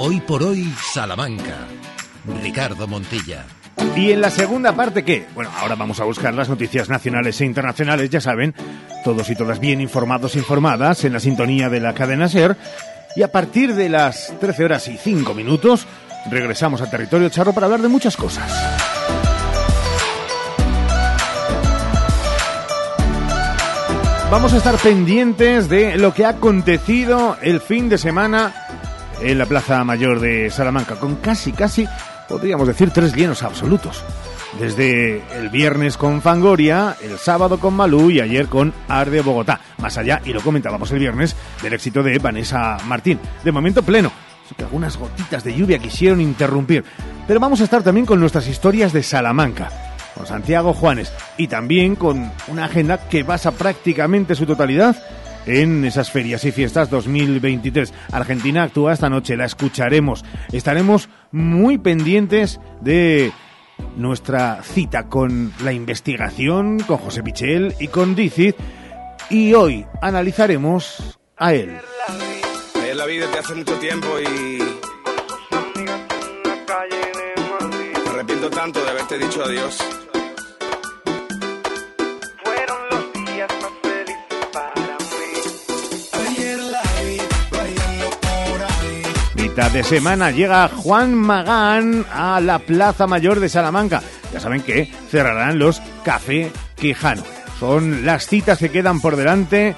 Hoy por hoy, Salamanca. Ricardo Montilla. Y en la segunda parte, ¿qué? Bueno, ahora vamos a buscar las noticias nacionales e internacionales, ya saben, todos y todas bien informados informadas en la sintonía de la cadena SER. Y a partir de las 13 horas y 5 minutos, regresamos al territorio charro para hablar de muchas cosas. Vamos a estar pendientes de lo que ha acontecido el fin de semana en la Plaza Mayor de Salamanca, con casi, casi, podríamos decir, tres llenos absolutos. Desde el viernes con Fangoria, el sábado con Malú y ayer con Arde Bogotá. Más allá, y lo comentábamos el viernes, del éxito de Vanessa Martín. De momento pleno. Que algunas gotitas de lluvia quisieron interrumpir. Pero vamos a estar también con nuestras historias de Salamanca, con Santiago Juanes y también con una agenda que basa prácticamente su totalidad en esas ferias y fiestas 2023. Argentina actúa esta noche, la escucharemos. Estaremos muy pendientes de nuestra cita con la investigación, con José Pichel y con Dicit. Y hoy analizaremos a él. Ayer la vi desde hace mucho tiempo y. Me arrepiento tanto de haberte dicho adiós. De semana llega Juan Magán a la Plaza Mayor de Salamanca. Ya saben que cerrarán los Café Quijano. Son las citas que quedan por delante.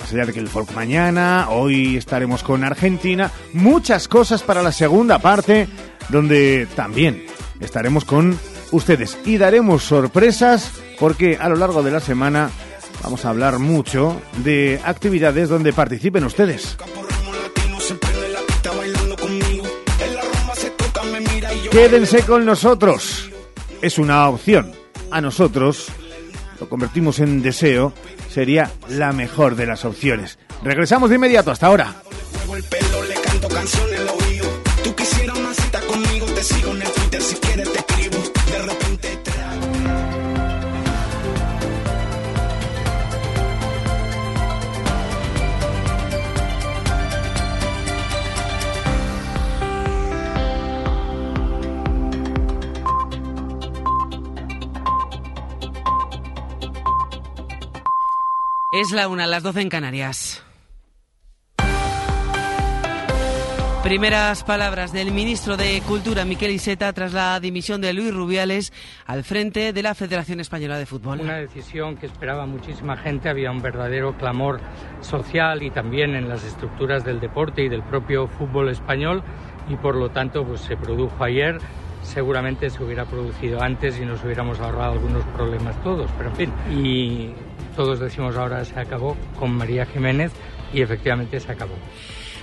Más allá de que el folk mañana, hoy estaremos con Argentina. Muchas cosas para la segunda parte, donde también estaremos con ustedes y daremos sorpresas porque a lo largo de la semana vamos a hablar mucho de actividades donde participen ustedes. Quédense con nosotros. Es una opción. A nosotros lo convertimos en deseo. Sería la mejor de las opciones. Regresamos de inmediato. Hasta ahora. Es la una, las 12 en Canarias. Primeras palabras del ministro de Cultura, Miquel Iseta, tras la dimisión de Luis Rubiales al frente de la Federación Española de Fútbol. Una decisión que esperaba muchísima gente, había un verdadero clamor social y también en las estructuras del deporte y del propio fútbol español y por lo tanto pues, se produjo ayer. Seguramente se hubiera producido antes y nos hubiéramos ahorrado algunos problemas todos, pero en fin. Y todos decimos ahora se acabó con María Jiménez y efectivamente se acabó.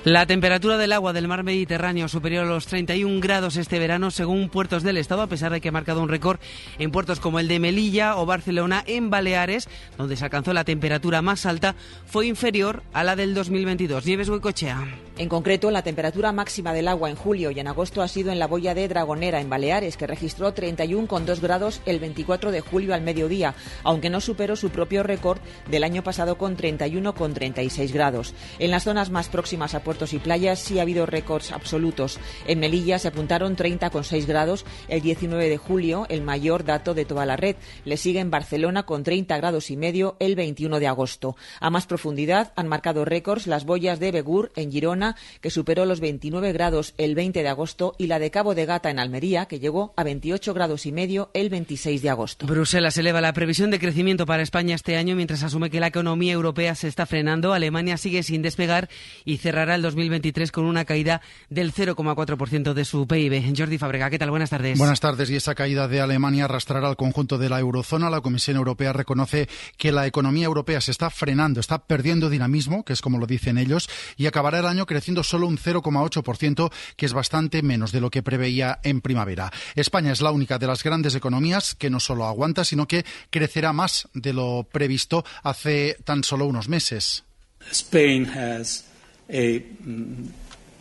La temperatura del agua del mar Mediterráneo superior a los 31 grados este verano según puertos del Estado, a pesar de que ha marcado un récord en puertos como el de Melilla o Barcelona, en Baleares, donde se alcanzó la temperatura más alta, fue inferior a la del 2022. Nieves Huicochea. En concreto, la temperatura máxima del agua en julio y en agosto ha sido en la boya de Dragonera, en Baleares, que registró 31,2 grados el 24 de julio al mediodía, aunque no superó su propio récord del año pasado con 31,36 grados. En las zonas más próximas a puertos y playas sí ha habido récords absolutos. En Melilla se apuntaron 30,6 grados el 19 de julio, el mayor dato de toda la red. Le sigue en Barcelona con 30 grados y medio el 21 de agosto. A más profundidad han marcado récords las boyas de Begur, en Girona, que superó los 29 grados el 20 de agosto, y la de Cabo de Gata, en Almería, que llegó a 28 grados y medio el 26 de agosto. Bruselas eleva la previsión de crecimiento para España este año mientras asume que la economía europea se está frenando. Alemania sigue sin despegar y cerrará el 2023 con una caída del 0,4% de su PIB. Jordi Fabrega, ¿qué tal? Buenas tardes. Buenas tardes. Y esa caída de Alemania arrastrará al conjunto de la eurozona. La Comisión Europea reconoce que la economía europea se está frenando, está perdiendo dinamismo, que es como lo dicen ellos, y acabará el año creciendo solo un 0,8%, que es bastante menos de lo que preveía en primavera. España es la única de las grandes economías que no solo aguanta, sino que crecerá más de lo previsto hace tan solo unos meses. Spain has a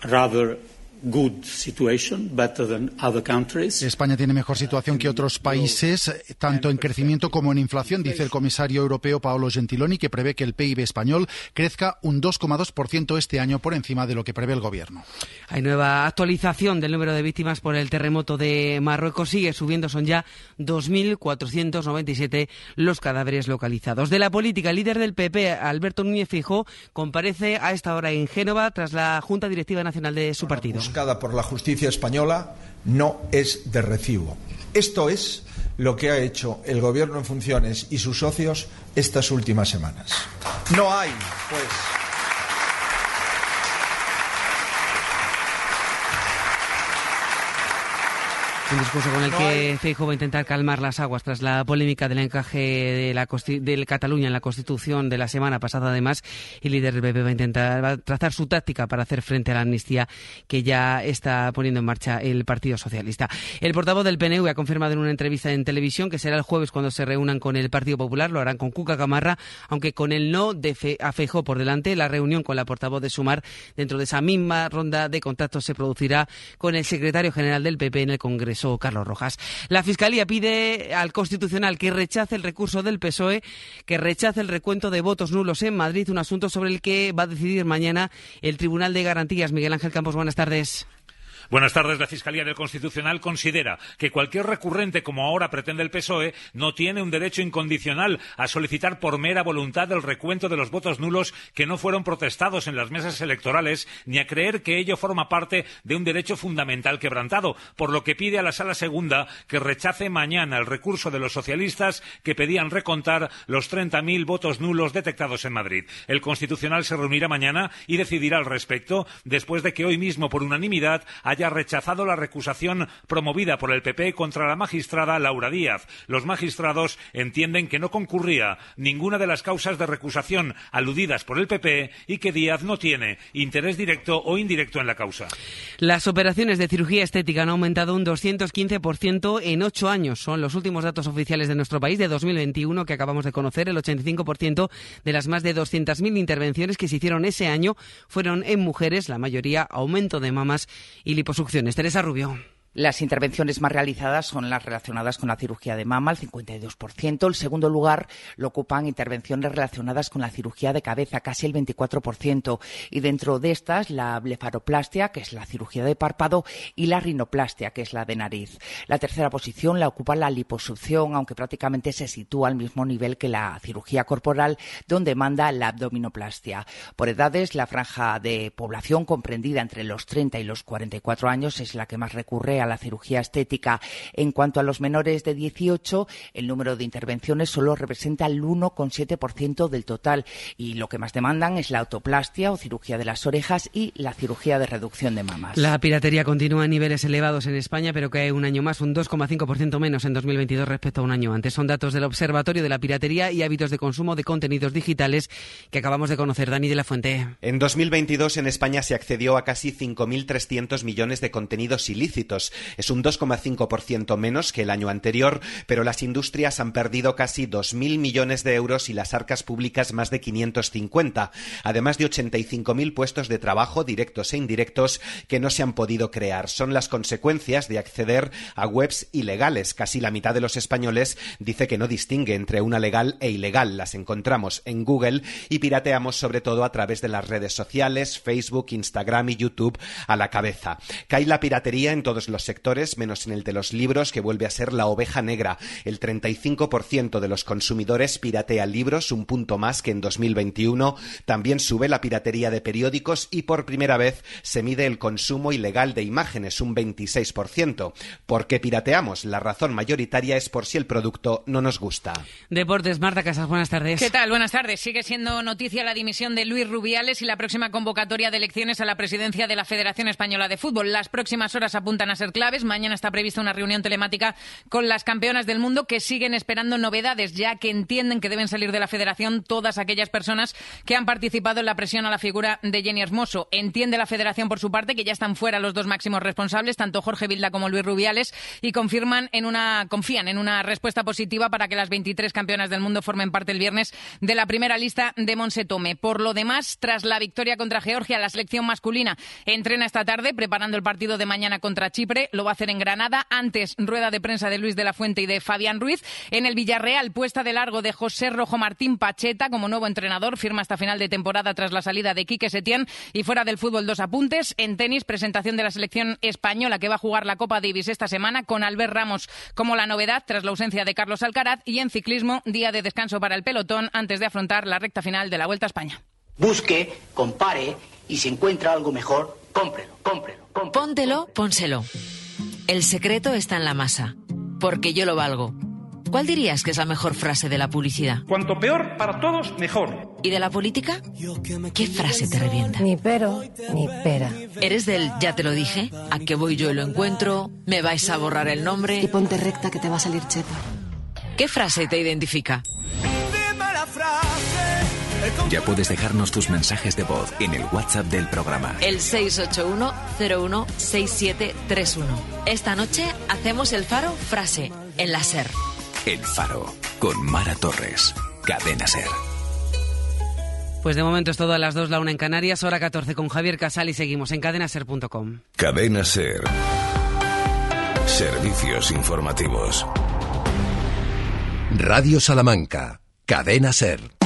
rather good situation, better than other countries. España tiene mejor situación que otros países, eh, tanto en crecimiento como en inflación, dice el comisario europeo Paolo Gentiloni, que prevé que el PIB español crezca un 2,2% este año por encima de lo que prevé el gobierno. Hay nueva actualización del número de víctimas por el terremoto de Marruecos. Sigue subiendo, son ya 2.497 los cadáveres localizados. De la política, el líder del PP, Alberto Núñez Fijó, comparece a esta hora en Génova tras la Junta Directiva Nacional de su partido. Por la justicia española no es de recibo. Esto es lo que ha hecho el gobierno en funciones y sus socios estas últimas semanas. No hay, pues. Un discurso con el que Feijóo va a intentar calmar las aguas tras la polémica del encaje de la del Cataluña en la Constitución de la semana pasada, además, el líder del PP va a intentar va a trazar su táctica para hacer frente a la amnistía que ya está poniendo en marcha el Partido Socialista. El portavoz del PNV ha confirmado en una entrevista en televisión que será el jueves cuando se reúnan con el Partido Popular, lo harán con Cuca Camarra, aunque con el no de Fe a Feijóo por delante, la reunión con la portavoz de Sumar dentro de esa misma ronda de contactos se producirá con el secretario general del PP en el Congreso. Carlos Rojas. La Fiscalía pide al Constitucional que rechace el recurso del PSOE, que rechace el recuento de votos nulos en Madrid, un asunto sobre el que va a decidir mañana el Tribunal de Garantías. Miguel Ángel Campos, buenas tardes. Buenas tardes. La Fiscalía del Constitucional considera que cualquier recurrente, como ahora pretende el PSOE, no tiene un derecho incondicional a solicitar por mera voluntad el recuento de los votos nulos que no fueron protestados en las mesas electorales, ni a creer que ello forma parte de un derecho fundamental quebrantado, por lo que pide a la Sala Segunda que rechace mañana el recurso de los socialistas que pedían recontar los 30.000 votos nulos detectados en Madrid. El Constitucional se reunirá mañana y decidirá al respecto, después de que hoy mismo, por unanimidad, haya rechazado la recusación promovida por el PP contra la magistrada Laura Díaz. Los magistrados entienden que no concurría ninguna de las causas de recusación aludidas por el PP y que Díaz no tiene interés directo o indirecto en la causa. Las operaciones de cirugía estética han aumentado un 215% en ocho años. Son los últimos datos oficiales de nuestro país de 2021 que acabamos de conocer. El 85% de las más de 200.000 intervenciones que se hicieron ese año fueron en mujeres, la mayoría aumento de mamas y liposucciones. Teresa Rubio. Las intervenciones más realizadas son las relacionadas con la cirugía de mama, el 52%. El segundo lugar lo ocupan intervenciones relacionadas con la cirugía de cabeza, casi el 24%. Y dentro de estas, la blefaroplastia, que es la cirugía de párpado, y la rinoplastia, que es la de nariz. La tercera posición la ocupa la liposucción, aunque prácticamente se sitúa al mismo nivel que la cirugía corporal, donde manda la abdominoplastia. Por edades, la franja de población comprendida entre los 30 y los 44 años es la que más recurre a la cirugía estética. En cuanto a los menores de 18, el número de intervenciones solo representa el 1,7% del total y lo que más demandan es la autoplastia o cirugía de las orejas y la cirugía de reducción de mamas. La piratería continúa a niveles elevados en España, pero cae un año más, un 2,5% menos en 2022 respecto a un año antes. Son datos del Observatorio de la Piratería y Hábitos de Consumo de Contenidos Digitales que acabamos de conocer. Dani de la Fuente. En 2022 en España se accedió a casi 5.300 millones de contenidos ilícitos. Es un 2,5% menos que el año anterior, pero las industrias han perdido casi 2.000 millones de euros y las arcas públicas más de 550, además de 85.000 puestos de trabajo directos e indirectos que no se han podido crear. Son las consecuencias de acceder a webs ilegales. Casi la mitad de los españoles dice que no distingue entre una legal e ilegal. Las encontramos en Google y pirateamos sobre todo a través de las redes sociales, Facebook, Instagram y YouTube a la cabeza. Cae la piratería en todos los sectores, menos en el de los libros, que vuelve a ser la oveja negra. El 35% de los consumidores piratea libros, un punto más que en 2021. También sube la piratería de periódicos y por primera vez se mide el consumo ilegal de imágenes, un 26%. ¿Por qué pirateamos? La razón mayoritaria es por si el producto no nos gusta. Deportes, Marta Casas, buenas tardes. ¿Qué tal? Buenas tardes. Sigue siendo noticia la dimisión de Luis Rubiales y la próxima convocatoria de elecciones a la presidencia de la Federación Española de Fútbol. Las próximas horas apuntan a claves. Mañana está prevista una reunión telemática con las campeonas del mundo que siguen esperando novedades, ya que entienden que deben salir de la federación todas aquellas personas que han participado en la presión a la figura de Jenny Hermoso. Entiende la federación, por su parte, que ya están fuera los dos máximos responsables, tanto Jorge Vilda como Luis Rubiales, y confirman en una, confían en una respuesta positiva para que las 23 campeonas del mundo formen parte el viernes de la primera lista de Monsetome. Por lo demás, tras la victoria contra Georgia, la selección masculina entrena esta tarde preparando el partido de mañana contra Chipre. Lo va a hacer en Granada. Antes, rueda de prensa de Luis de la Fuente y de Fabián Ruiz. En el Villarreal, puesta de largo de José Rojo Martín Pacheta como nuevo entrenador. Firma hasta final de temporada tras la salida de Quique Setién. Y fuera del fútbol, dos apuntes. En tenis, presentación de la selección española que va a jugar la Copa Davis esta semana con Albert Ramos como la novedad tras la ausencia de Carlos Alcaraz. Y en ciclismo, día de descanso para el pelotón antes de afrontar la recta final de la Vuelta a España. Busque, compare y si encuentra algo mejor, cómprelo, cómprelo. Póntelo, pónselo. El secreto está en la masa. Porque yo lo valgo. ¿Cuál dirías que es la mejor frase de la publicidad? Cuanto peor para todos, mejor. ¿Y de la política? ¿Qué frase te revienta? Ni pero, ni pera. ¿Eres del ya te lo dije? ¿A qué voy yo y lo encuentro? ¿Me vais a borrar el nombre? Y ponte recta que te va a salir cheto. ¿Qué frase te identifica? Ya puedes dejarnos tus mensajes de voz en el WhatsApp del programa. El 681-016731. Esta noche hacemos el faro frase en la SER. El Faro, con Mara Torres. Cadena Ser. Pues de momento es todo a las 2, la una en Canarias, hora 14 con Javier Casal y seguimos en cadenaser.com. Cadena Ser. Servicios informativos. Radio Salamanca. Cadena Ser.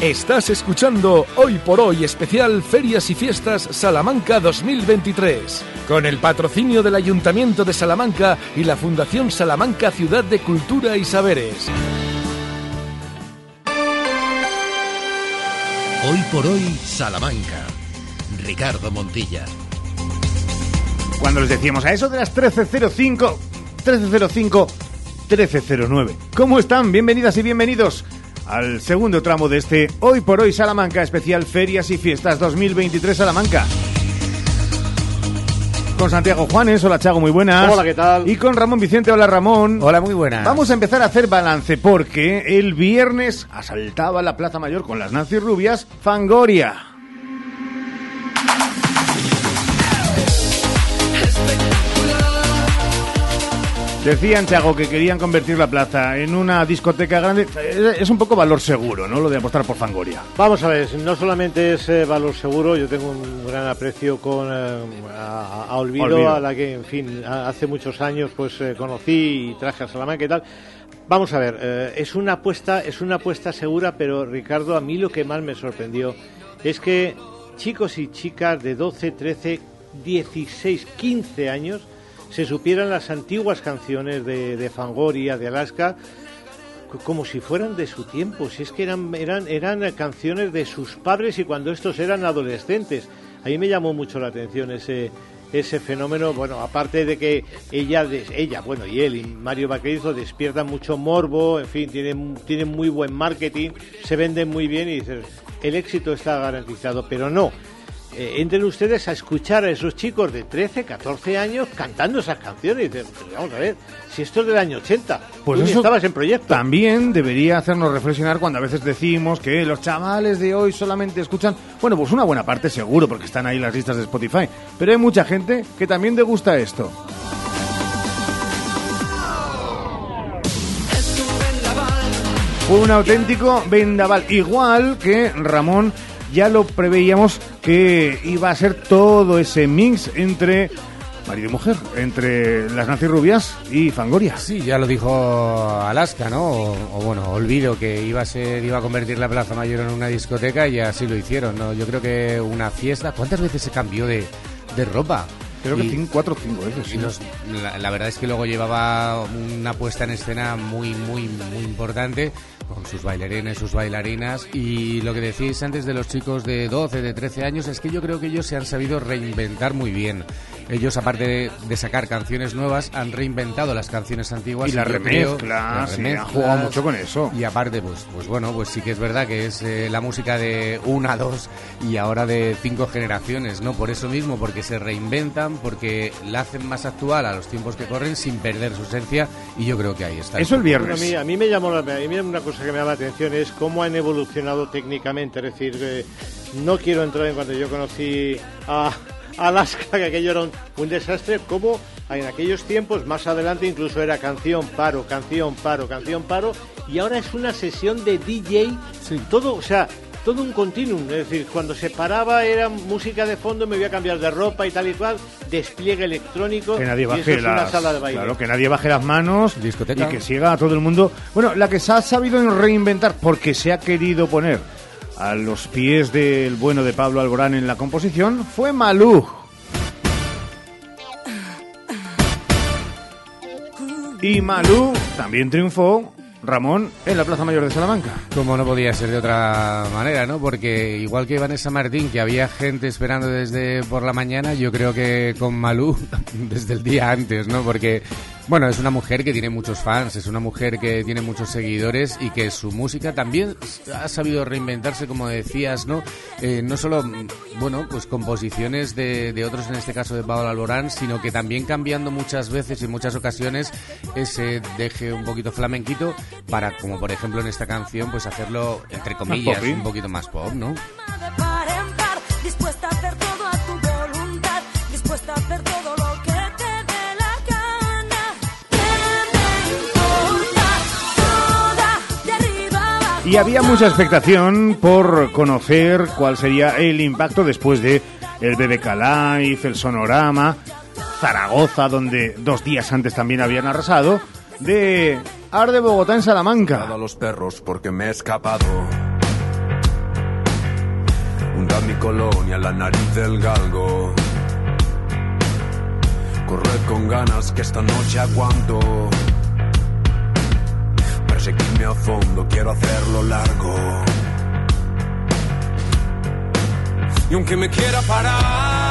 Estás escuchando Hoy por Hoy especial Ferias y Fiestas Salamanca 2023, con el patrocinio del Ayuntamiento de Salamanca y la Fundación Salamanca Ciudad de Cultura y Saberes. Hoy por Hoy Salamanca. Ricardo Montilla. Cuando les decíamos a eso de las 13.05, 13.05, 13.09. ¿Cómo están? Bienvenidas y bienvenidos al segundo tramo de este Hoy por Hoy Salamanca especial Ferias y Fiestas 2023 Salamanca. con Santiago Juanes. Hola, Chago, muy buenas. Hola, ¿qué tal? Y con Ramón Vicente. Hola, Ramón. Hola, muy buenas. Vamos a empezar a hacer balance porque el viernes asaltaba la Plaza Mayor con las Nancy Rubias Fangoria. Decían, Chago, que querían convertir la plaza en una discoteca grande. Es un poco valor seguro, ¿no? Lo de apostar por Fangoria. Vamos a ver, no solamente es eh, valor seguro, yo tengo un gran aprecio con eh, a, a Olvido, Olvido. a la que, en fin, a- hace muchos años pues eh, conocí y traje a Salamanca y tal. Vamos a ver, eh, es una apuesta, es una apuesta segura, pero Ricardo, a mí lo que más me sorprendió es que chicos y chicas de 12, 13, 16, 15 años se supieran las antiguas canciones de, de Fangoria, de Alaska, como si fueran de su tiempo, si es que eran, eran, eran canciones de sus padres y cuando estos eran adolescentes. A mí me llamó mucho la atención ese, ese fenómeno, bueno, aparte de que ella, ella bueno, y él y Mario Vaquerizo despiertan mucho morbo, en fin, tienen, tienen muy buen marketing, se venden muy bien y dices, el éxito está garantizado, pero no. Eh, entren ustedes a escuchar a esos chicos de 13, 14 años cantando esas canciones y dicen, "Pues vamos a ver, si esto es del año 80, Pues tú eso estabas en proyecto. También debería hacernos reflexionar cuando a veces decimos que los chavales de hoy solamente escuchan, bueno, pues una buena parte seguro, porque están ahí las listas de Spotify, pero hay mucha gente que también le gusta esto. Fue un auténtico vendaval, igual que Ramón ya lo preveíamos que iba a ser todo ese mix entre marido y mujer, entre las Nancy Rubias y Fangoria. Sí, ya lo dijo Alaska, ¿no? O, o bueno, olvido que iba a ser, iba a convertir la Plaza Mayor en una discoteca y así lo hicieron, ¿no? Yo creo que una fiesta. ¿Cuántas veces se cambió de, de ropa? Creo que Y- cinco, cuatro o cinco veces. sí. los- la, la verdad es que luego llevaba una puesta en escena muy, muy, muy importante con sus bailarines, sus bailarinas. Y lo que decís antes de los chicos de 12, de 13 años, es que yo creo que ellos se han sabido reinventar muy bien. Ellos, aparte de, de sacar canciones nuevas, han reinventado las canciones antiguas. Y las remezclas, las sí, han jugado mucho con eso. Y aparte, pues, pues bueno, pues sí que es verdad que es eh, la música de una, dos y ahora de cinco generaciones, ¿no? Por eso mismo, porque se reinventan, porque la hacen más actual a los tiempos que corren sin perder su esencia y yo creo que ahí está. Bueno, a, mí, a mí me llamó la, a mí una cosa que me llama la atención es cómo han evolucionado técnicamente. Es decir, eh, no quiero entrar en cuando yo conocí a Alaska, que aquello era un, un desastre, como en aquellos tiempos, más adelante incluso era canción, paro, canción, paro, canción, paro, y ahora es una sesión de DJ, todo, o sea, todo un continuum, es decir, cuando se paraba era música de fondo, me voy a cambiar de ropa y tal y cual, despliegue electrónico, Que nadie y eso baje es una las, sala de baile. claro, que nadie baje las manos Discoteca. y que siga a todo el mundo. Bueno, la que se ha sabido reinventar porque se ha querido poner a los pies del bueno de Pablo Alborán en la composición fue Malú. Y Malú también triunfó, Ramón, en la Plaza Mayor de Salamanca. Como no podía ser de otra manera, ¿no? Porque igual que Vanessa Martín, que había gente esperando desde por la mañana, yo creo que con Malú (laughs) desde el día antes, ¿no? Porque, bueno, es una mujer que tiene muchos fans, es una mujer que tiene muchos seguidores y que su música también ha sabido reinventarse, como decías, ¿no? Eh, no solo, mm, bueno, pues composiciones de, de otros, en este caso de Pablo Alborán, sino que también cambiando muchas veces y en muchas ocasiones ese deje un poquito flamenquito para, como por ejemplo en esta canción, pues hacerlo, entre comillas, un poquito más pop, ¿no? Y había mucha expectación por conocer cuál sería el impacto después de el BBK Live, el Sonorama, Zaragoza, donde dos días antes también habían arrasado, de Arde Bogotá en Salamanca. a los perros porque me he escapado. Hunda mi colonia, la nariz del galgo. Corred con ganas que esta noche aguanto. Perseguirme a fondo, quiero hacerlo largo. Y aunque me quiera parar,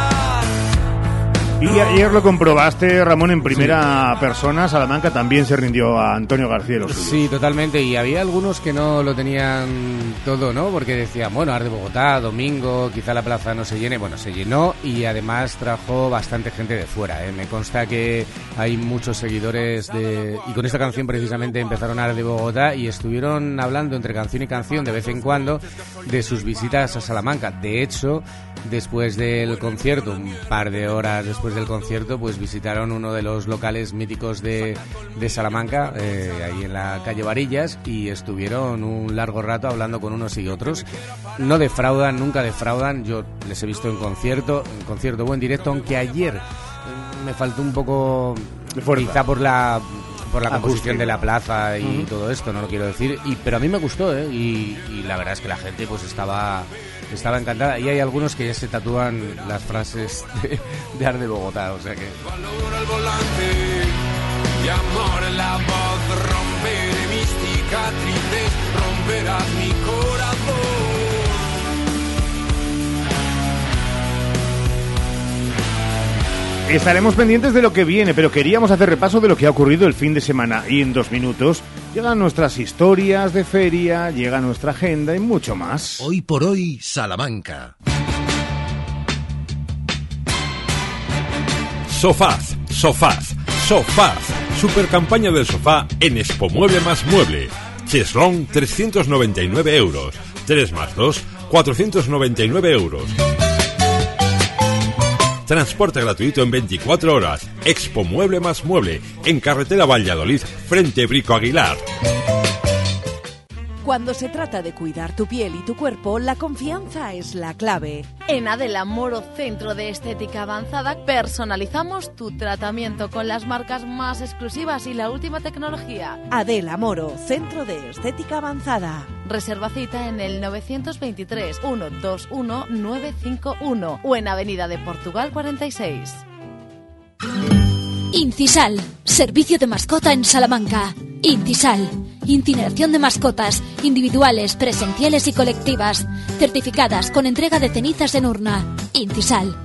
Y ayer lo comprobaste, Ramón, en primera persona. Salamanca también se rindió a Antonio García. Sí, totalmente. Y había algunos que no lo tenían todo, ¿no? Porque decían, bueno, Arde Bogotá, domingo, quizá la plaza no se llene. Bueno, se llenó y además trajo bastante gente de fuera. ¿eh? Me consta que hay muchos seguidores de... Y con esta canción precisamente empezaron Arde Bogotá y estuvieron hablando entre canción y canción de vez en cuando de sus visitas a Salamanca. De hecho, después del concierto, un par de horas después del concierto, pues visitaron uno de los locales míticos de, de Salamanca, eh, ahí en la calle Varillas, y estuvieron un largo rato hablando con unos y otros. No defraudan, nunca defraudan. Yo les he visto en concierto, en concierto o en directo, aunque ayer eh, me faltó un poco, quizá por la por la composición de la plaza y todo esto, no lo quiero decir, y, pero a mí me gustó, ¿eh? y, y la verdad es que la gente pues estaba estaba encantada y hay algunos que ya se tatúan las frases de, de Arde Bogotá, o sea que al volante y amor en la voz romperé mis cicatrices romperás mi corazón Estaremos pendientes de lo que viene, pero queríamos hacer repaso de lo que ha ocurrido el fin de semana. Y en dos minutos llegan nuestras historias de feria, llega nuestra agenda y mucho más. Hoy por hoy, Salamanca. Sofaz, Sofaz, Sofaz. Super campaña del sofá en Expo Mueble más Mueble. Cheslong 399 euros. 3 más 2, 499 euros. Transporte gratuito en 24 horas. Expo Mueble más Mueble. En carretera Valladolid, frente Brico Aguilar. Cuando se trata de cuidar tu piel y tu cuerpo, la confianza es la clave. En Adela Moro Centro de Estética Avanzada personalizamos tu tratamiento con las marcas más exclusivas y la última tecnología. Adela Moro, Centro de Estética Avanzada. Reserva cita en el 923 121 951 o en Avenida de Portugal 46. Incisal, servicio de mascota en Salamanca. Incisal, incineración de mascotas, individuales, presenciales y colectivas, certificadas con entrega de cenizas en urna. Incisal,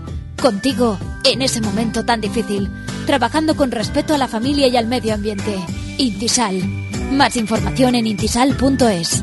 contigo en ese momento tan difícil, trabajando con respeto a la familia y al medio ambiente. Incisal, más información en intisal.es.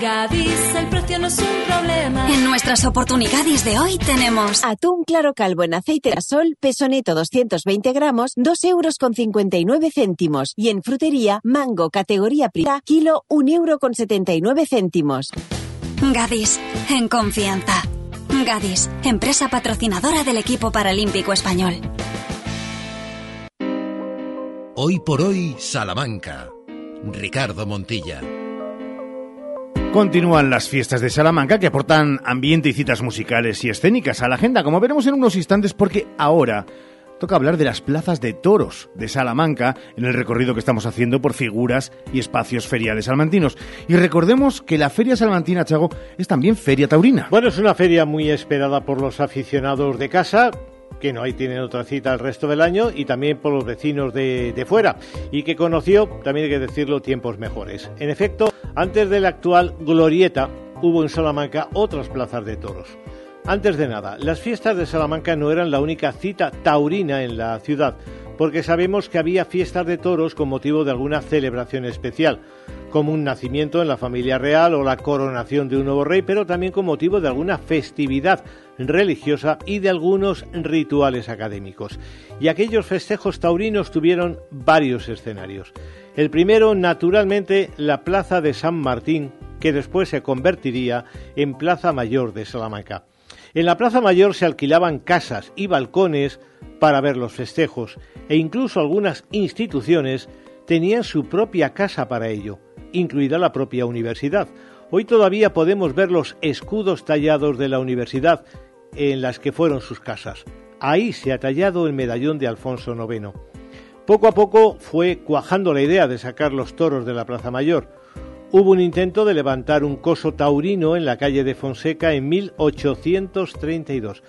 Gadis, el precio no es un problema. En nuestras oportunidades de hoy tenemos Atún claro calvo en aceite de sol, peso neto 220 gramos, 2 euros con 59 céntimos. Y en frutería, mango categoría prima, kilo 1 euro con 79 céntimos. Gadis, en confianza. Gadis, empresa patrocinadora del equipo paralímpico español. Hoy por hoy, Salamanca. Ricardo Montilla. Continúan las fiestas de Salamanca que aportan ambiente y citas musicales y escénicas a la agenda, como veremos en unos instantes, porque ahora toca hablar de las plazas de toros de Salamanca en el recorrido que estamos haciendo por figuras y espacios feriales salmantinos. Y recordemos que la Feria Salmantina, Chago, es también feria taurina. Bueno, es una feria muy esperada por los aficionados de casa que no hay tienen otra cita el resto del año y también por los vecinos de, de fuera y que conoció, también hay que decirlo, tiempos mejores. En efecto, antes de la actual glorieta hubo en Salamanca otras plazas de toros. Antes de nada, las fiestas de Salamanca no eran la única cita taurina en la ciudad, porque sabemos que había fiestas de toros con motivo de alguna celebración especial, como un nacimiento en la familia real o la coronación de un nuevo rey, pero también con motivo de alguna festividad religiosa y de algunos rituales académicos. Y aquellos festejos taurinos tuvieron varios escenarios. El primero, naturalmente, la Plaza de San Martín, que después se convertiría en Plaza Mayor de Salamanca. En la Plaza Mayor se alquilaban casas y balcones para ver los festejos e incluso algunas instituciones tenían su propia casa para ello, incluida la propia universidad. Hoy todavía podemos ver los escudos tallados de la universidad en las que fueron sus casas. Ahí se ha tallado el medallón de Alfonso IX. Poco a poco fue cuajando la idea de sacar los toros de la Plaza Mayor. Hubo un intento de levantar un coso taurino en la calle de Fonseca en 1832,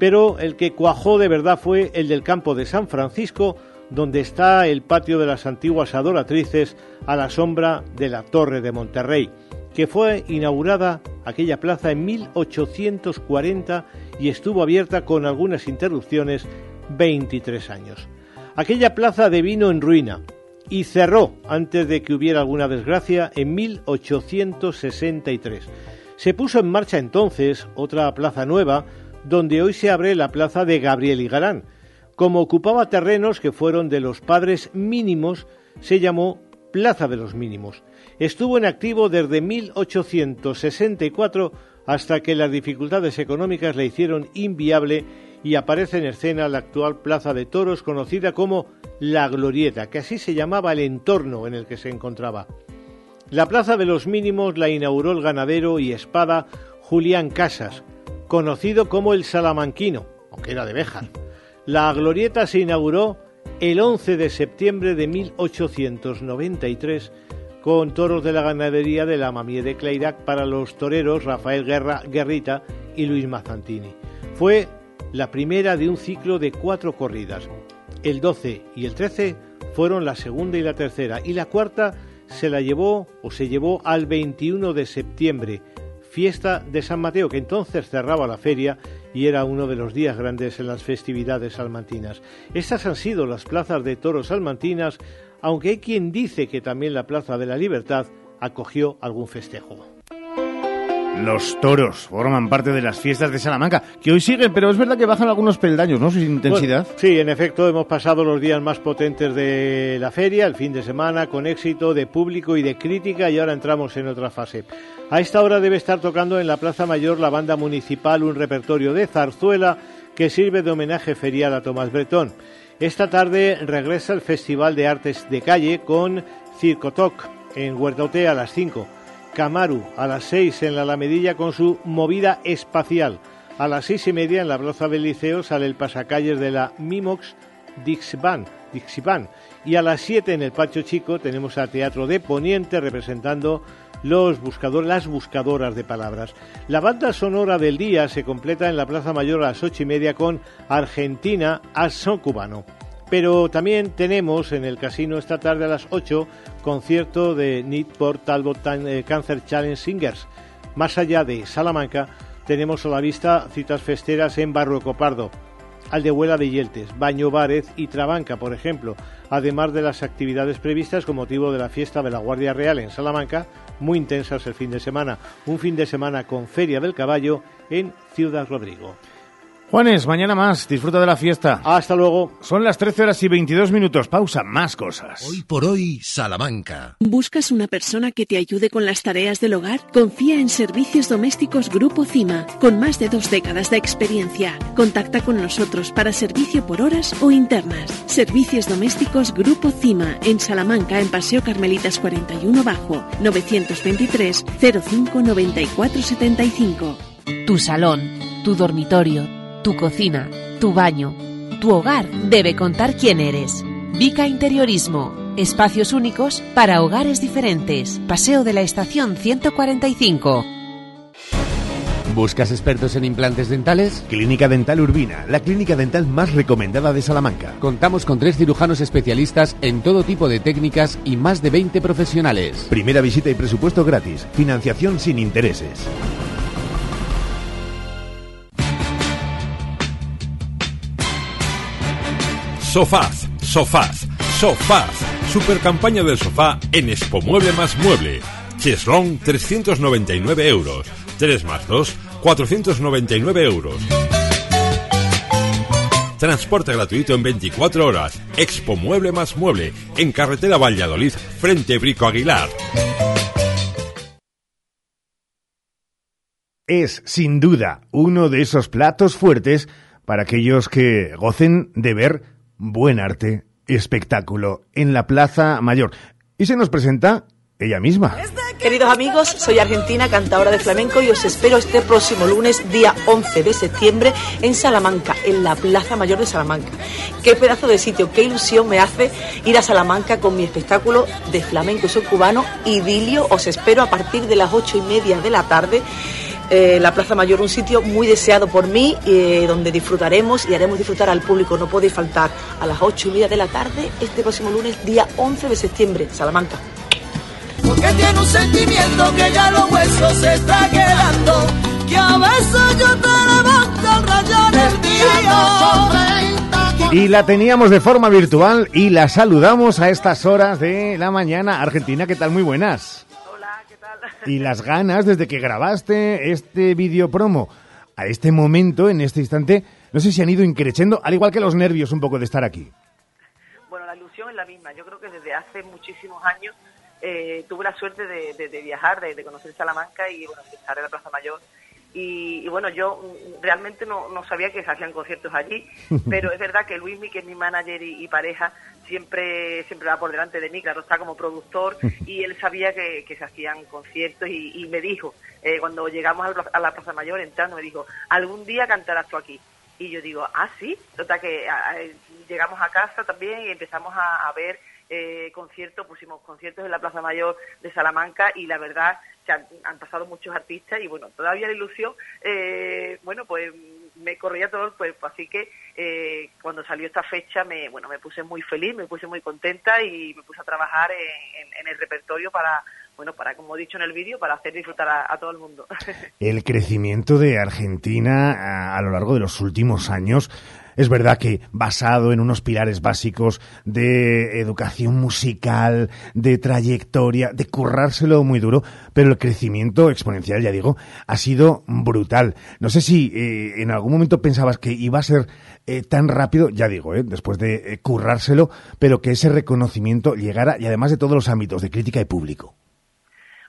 pero el que cuajó de verdad fue el del campo de San Francisco, donde está el patio de las antiguas adoratrices a la sombra de la Torre de Monterrey, que fue inaugurada aquella plaza en 1840 y estuvo abierta con algunas interrupciones 23 años. Aquella plaza devino en ruina y cerró antes de que hubiera alguna desgracia en 1863. Se puso en marcha entonces otra plaza nueva, donde hoy se abre la plaza de Gabriel y Galán. Como ocupaba terrenos que fueron de los padres mínimos, se llamó Plaza de los Mínimos. Estuvo en activo desde 1864 hasta que las dificultades económicas le hicieron inviable y aparece en escena la actual Plaza de Toros conocida como La Glorieta, que así se llamaba el entorno en el que se encontraba. La Plaza de los Mínimos la inauguró el ganadero y espada Julián Casas, conocido como el Salamanquino, aunque era de Béjar. La Glorieta se inauguró el 11 de septiembre de 1893 con toros de la ganadería de la Mamie de Cleirac para los toreros Rafael Guerra Guerrita y Luis Mazzantini. Fue la primera de un ciclo de cuatro corridas. El 12 y el 13 fueron la segunda y la tercera, y la cuarta se la llevó o se llevó al 21 de septiembre, fiesta de San Mateo, que entonces cerraba la feria y era uno de los días grandes en las festividades salmantinas. Estas han sido las plazas de toros salmantinas, aunque hay quien dice que también la Plaza de la Libertad acogió algún festejo. Los toros forman parte de las fiestas de Salamanca, que hoy siguen, pero es verdad que bajan algunos peldaños, ¿no? Su intensidad. Sí, en efecto, hemos pasado los días más potentes de la feria, el fin de semana, con éxito de público y de crítica, y ahora entramos en otra fase. A esta hora debe estar tocando en la Plaza Mayor la banda municipal un repertorio de zarzuela que sirve de homenaje ferial a Tomás Bretón. Esta tarde regresa el Festival de Artes de Calle con Circotoc en Huertaute a las 5. Camaru a las 6 en la Alamedilla con su movida espacial. A las seis y media en la Plaza del Liceo sale el pasacalles de la Mimox Dixiban, Dixiban. Y a las 7 en el Pacho Chico tenemos a Teatro de Poniente representando los las buscadoras de palabras. La banda sonora del día se completa en la Plaza Mayor a las ocho y media con Argentina a son cubano. Pero también tenemos en el casino esta tarde a las 8 concierto de Need por Talbot eh, Cancer Challenge Singers. Más allá de Salamanca, tenemos a la vista citas festeras en Barrueco Pardo, Aldehuela de Yeltes, Baño Várez y Trabanca, por ejemplo, además de las actividades previstas con motivo de la fiesta de la Guardia Real en Salamanca, muy intensas el fin de semana. Un fin de semana con Feria del Caballo en Ciudad Rodrigo. Juanes, mañana más. Disfruta de la fiesta. Hasta luego. Son las 13 horas y 22 minutos. Pausa, más cosas. Hoy por hoy, Salamanca. ¿Buscas una persona que te ayude con las tareas del hogar? Confía en Servicios Domésticos Grupo CIMA, con más de dos décadas de experiencia. Contacta con nosotros para servicio por horas o internas. Servicios Domésticos Grupo CIMA, en Salamanca, en Paseo Carmelitas 41 Bajo, 923 05 94 75. Tu salón, tu dormitorio, tu cocina, tu baño, tu hogar debe contar quién eres. Vica Interiorismo. Espacios únicos para hogares diferentes. Paseo de la Estación 145. ¿Buscas expertos en implantes dentales? Clínica Dental Urbina, la clínica dental más recomendada de Salamanca. Contamos con tres cirujanos especialistas en todo tipo de técnicas y más de 20 profesionales. Primera visita y presupuesto gratis. Financiación sin intereses. Sofaz, Sofaz, Sofaz. Super campaña del sofá en Expo Mueble más Mueble. Cheslong 399 euros. 3 más 2, 499 euros. Transporte gratuito en 24 horas. Expo Mueble más Mueble. En carretera Valladolid, frente Brico Aguilar. Es, sin duda, uno de esos platos fuertes para aquellos que gocen de ver buen arte, espectáculo en la Plaza Mayor. Y se nos presenta ella misma. Queridos amigos, soy argentina, cantadora de flamenco y os espero este próximo lunes, día 11 de septiembre, en Salamanca, en la Plaza Mayor de Salamanca. Qué pedazo de sitio, qué ilusión me hace ir a Salamanca con mi espectáculo de flamenco soy cubano, Idilio. Os espero a partir de las ocho y media de la tarde. Eh, la Plaza Mayor, un sitio muy deseado por mí, eh, donde disfrutaremos y haremos disfrutar al público. No podéis faltar a las ocho y media de la tarde, este próximo lunes, día 11 de septiembre, Salamanca. Porque tiene un sentimiento que ya los huesos se está quedando. Que a veces yo te levanto al rayar el día. Y la teníamos de forma virtual y la saludamos a estas horas de la mañana. Argentina, ¿qué tal? Muy buenas. Y las ganas desde que grabaste este vídeo promo a este momento, en este instante, no sé si han ido increciendo, al igual que los nervios un poco de estar aquí. Bueno, la ilusión es la misma. Yo creo que desde hace muchísimos años eh, tuve la suerte de, de- de viajar, de, de conocer Salamanca y bueno, de estar en la Plaza Mayor. Y, y bueno, yo realmente no, no sabía que se hacían conciertos allí, (laughs) pero es verdad que Luismi, que es mi manager y, y pareja, siempre siempre va por delante de mí, claro, está como productor y él sabía que, que se hacían conciertos y, y me dijo, eh, cuando llegamos a la Plaza Mayor entrando, me dijo, algún día cantarás tú aquí. Y yo digo, ah, sí. Total que a- a- llegamos a casa también y empezamos a, a ver eh, conciertos, pusimos conciertos en la Plaza Mayor de Salamanca y la verdad se han, han pasado muchos artistas y bueno, todavía la ilusión, eh, bueno, pues me corría todo el cuerpo, así que eh, cuando salió esta fecha me, bueno, me puse muy feliz, me puse muy contenta y me puse a trabajar en, en- el repertorio para, bueno, para, como he dicho en el vídeo, para hacer disfrutar a, todo el mundo. (laughs) El crecimiento de Argentina a lo largo de los últimos años es verdad que basado en unos pilares básicos de educación musical, de trayectoria, de currárselo muy duro, pero el crecimiento exponencial, ya digo, ha sido brutal. No sé si eh, en algún momento pensabas que iba a ser eh, tan rápido, ya digo, eh, después de eh, currárselo, pero que ese reconocimiento llegara y además de todos los ámbitos de crítica y público.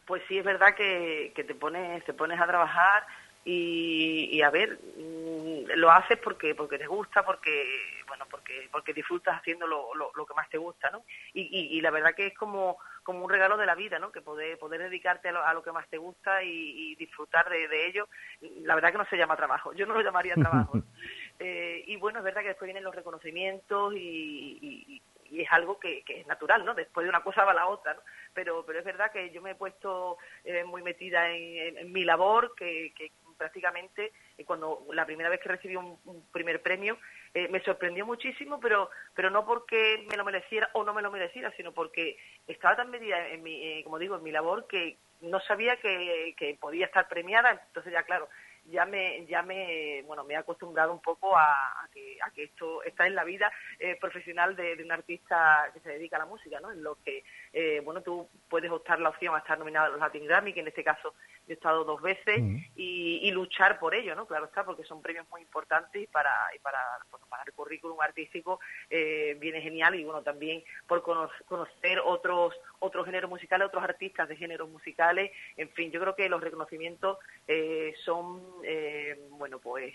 Pues sí, es verdad que, que te pones te pones a trabajar y, y a ver, mm, lo haces porque porque te gusta, porque bueno, porque porque disfrutas haciendo lo, lo, lo que más te gusta, ¿no? Y, y, y la verdad que es como como un regalo de la vida, ¿no? Que poder poder dedicarte a lo, a lo que más te gusta y, y disfrutar de, de ello. La verdad que no se llama trabajo, yo no lo llamaría trabajo. ¿no? (laughs) Eh, y bueno, es verdad que después vienen los reconocimientos y, y- y es algo que, que es natural, ¿no? Después de una cosa va la otra, ¿no? Pero, pero es verdad que yo me he puesto eh, muy metida en, en- en mi labor, que, que prácticamente eh, cuando la primera vez que recibí un, un primer premio eh, me sorprendió muchísimo, pero pero no porque me lo mereciera o no me lo mereciera, sino porque estaba tan metida en mi, eh, como digo, en mi labor que no sabía que, que podía estar premiada, entonces ya claro, ya me ya me bueno me he acostumbrado un poco a, a que a que esto está en la vida eh, profesional de, de un artista que se dedica a la música no en lo que eh, bueno tú puedes optar la opción a estar nominado a los Latin Grammy que en este caso yo he estado dos veces y, y luchar por ello no claro está porque son premios muy importantes y para y para bueno, para el currículum artístico eh, viene genial y bueno también por cono- conocer otros otros géneros musicales otros artistas de géneros musicales en fin yo creo que los reconocimientos eh, son eh, bueno pues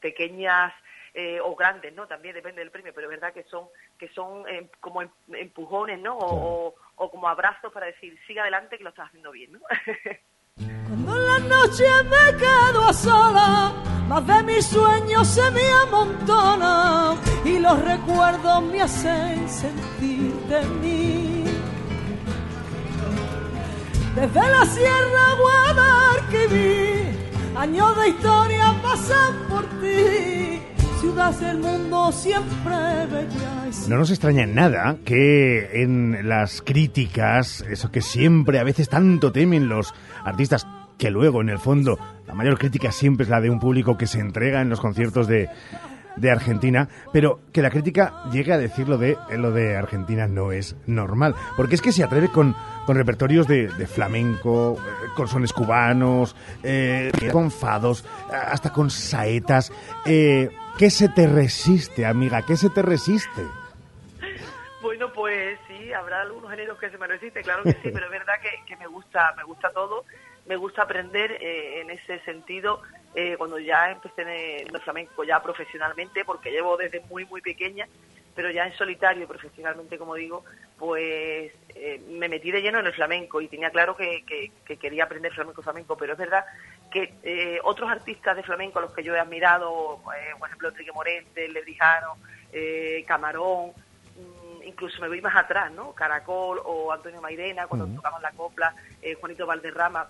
pequeñas eh, o grandes no también depende del premio pero es verdad que son que son eh, como em- empujones no o, o- o como abrazos para decir sigue adelante que lo estás haciendo bien no (laughs) Cuando en la noche me quedo a sola, más de mis sueños se me amontonan y los recuerdos me hacen sentir de mí. Desde la Sierra Guadalquivir, años de historia pasan por ti. Ciudad del mundo siempre bella No nos extraña nada que en las críticas, eso que siempre a veces tanto temen los artistas, que luego en el fondo la mayor crítica siempre es la de un público que se entrega en los conciertos de, de Argentina, pero que la crítica llegue a decir lo de, lo de Argentina no es normal, porque es que se atreve con, con repertorios de, de flamenco, eh, con sones cubanos, eh, con fados, hasta con saetas. Eh, ¿Qué se te resiste, amiga? ¿Qué se te resiste? Bueno, pues sí, habrá algunos géneros que se me resisten, claro que sí, (laughs) pero es verdad que, que me gusta, me gusta todo, me gusta aprender eh, en ese sentido. Eh, cuando ya empecé en el flamenco ya profesionalmente, porque llevo desde muy muy pequeña pero ya en solitario, profesionalmente, como digo, pues eh, me metí de lleno en el flamenco y tenía claro que, que- que quería aprender flamenco flamenco, pero es verdad que eh, otros artistas de flamenco a los que yo he admirado, eh, por ejemplo, Enrique Morente, Lebrijano, eh, Camarón, mm, incluso me voy más atrás, ¿no? Caracol o Antonio Mairena, cuando tocamos la copla, eh, Juanito Valderrama,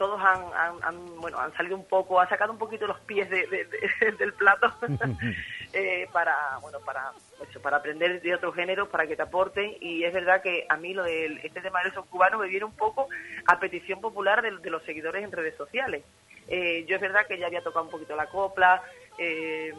todos han, han- han, bueno, han salido un poco, han sacado un poquito los pies de- de- de- (laughs) del plato (laughs) eh, para, bueno, para, eso, para aprender de otros géneros, para que te aporten. Y es verdad que a mí lo del este tema del son cubano me viene un poco a petición popular de, de los seguidores en redes sociales. Eh, yo es verdad que ya había tocado un poquito la copla, eh,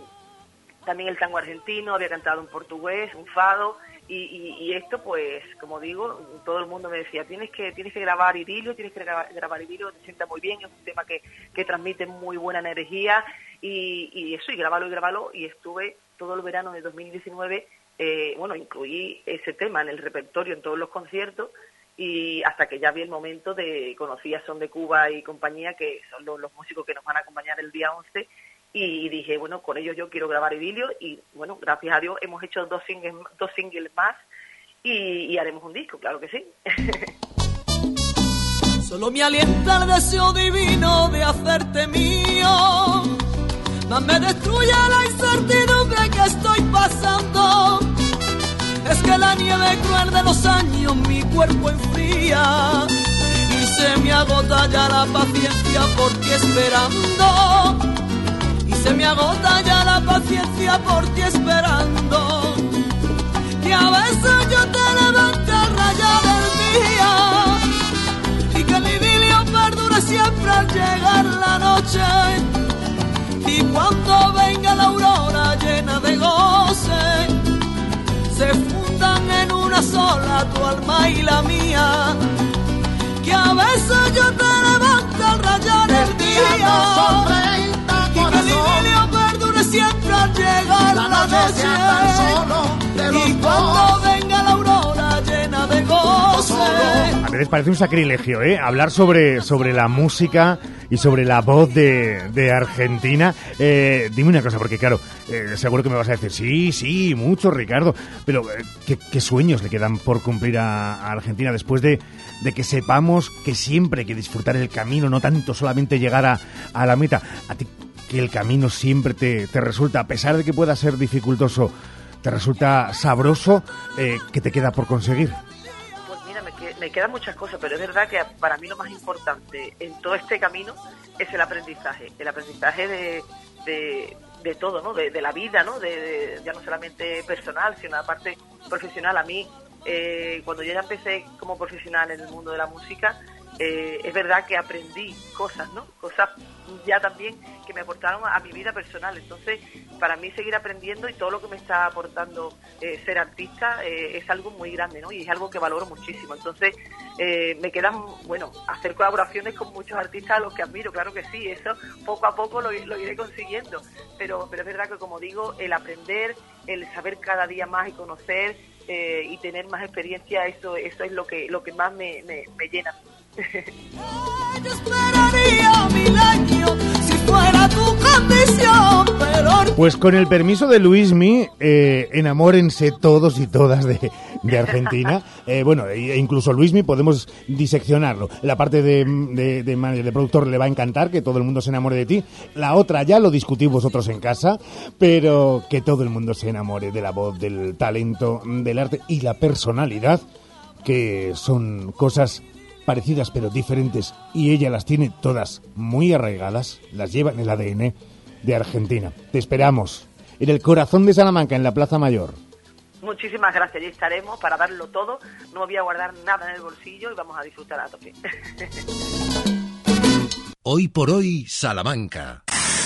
también el tango argentino, había cantado en portugués, un fado, y, y- esto, pues, como digo, todo el mundo me decía, tienes que tienes que grabar idilio, tienes que grabar, grabar idilio, te sienta muy bien, es un tema que, que transmite muy buena energía, y, y eso, y grabalo y grabalo, y estuve todo el verano de 2019, eh, bueno, incluí ese tema en el repertorio en todos los conciertos, y hasta que ya vi el momento de conocí a Son de Cuba y compañía, que son los, los músicos que nos van a acompañar el día 11, y dije, bueno, con ellos yo quiero grabar idilio y bueno, gracias a Dios hemos hecho dos singles, dos singles más y, haremos un disco, claro que sí. (laughs) Solo me alienta el deseo divino de hacerte mío. Más me destruye la incertidumbre que estoy pasando. Es que la nieve cruel de los años mi cuerpo enfría. Y se me agota ya la paciencia por ti esperando. Se me agota ya la paciencia por ti esperando. Que a veces yo te levanto a rayar el día y que el idilio perdure siempre al llegar la noche. Y cuando venga la aurora llena de goce, se fundan en una sola tu alma y la mía. Que a veces yo te levanto al rayar el día. Y que el idilio perdure siempre al llegar la, noche. Y cuando venga la aurora llena de goce. A veces parece un sacrilegio, ¿eh? Hablar sobre, sobre la música y sobre la voz de, de Argentina. Eh, dime una cosa, porque claro, eh, seguro que me vas a decir, sí, sí, mucho, Ricardo, pero eh, ¿qué, qué sueños le quedan por cumplir a, a Argentina después de, de que sepamos que siempre hay que disfrutar el camino, no tanto solamente llegar a, a la meta? A ti que el camino siempre te, te resulta, a pesar de que pueda ser dificultoso, te resulta sabroso, eh, ¿qué te queda por conseguir? Pues mira, me, que- me quedan muchas cosas, pero es verdad que para mí lo más importante en todo este camino es el aprendizaje, el aprendizaje de, de, de todo, ¿no? De, de la vida, ¿no? De- ya no solamente personal, sino la parte profesional. A mí, eh, cuando yo ya empecé como profesional en el mundo de la música, eh, es verdad que aprendí cosas, ¿no? Cosas ya también que me aportaron a mi vida personal. Entonces, para mí seguir aprendiendo y todo lo que me está aportando eh, ser artista eh, es algo muy grande, ¿no? Y es algo que valoro muchísimo. Entonces, me quedan, bueno, hacer colaboraciones con muchos artistas a los que admiro, claro que sí, eso poco a poco lo, iré consiguiendo. Pero, pero es verdad que, como digo, el aprender, el saber cada día más y conocer y tener más experiencia, eso, eso es lo que, lo que más me, me, me llena. Pues con el permiso de Luismi, eh, enamórense todos y todas de, de Argentina. (laughs) Eh, bueno, e incluso Luismi podemos diseccionarlo. La parte de, de, de manager, de productor le va a encantar que todo el mundo se enamore de ti. La otra ya lo discutís vosotros en casa, pero que todo el mundo se enamore de la voz, del talento, del arte y la personalidad, que son cosas parecidas pero diferentes y ella las tiene todas muy arraigadas, las lleva en el ADN de Argentina. Te esperamos en el corazón de Salamanca, en la Plaza Mayor. Muchísimas gracias, allí estaremos para darlo todo. No voy a guardar nada en el bolsillo y vamos a disfrutar a tope. (laughs) Hoy por hoy, Salamanca.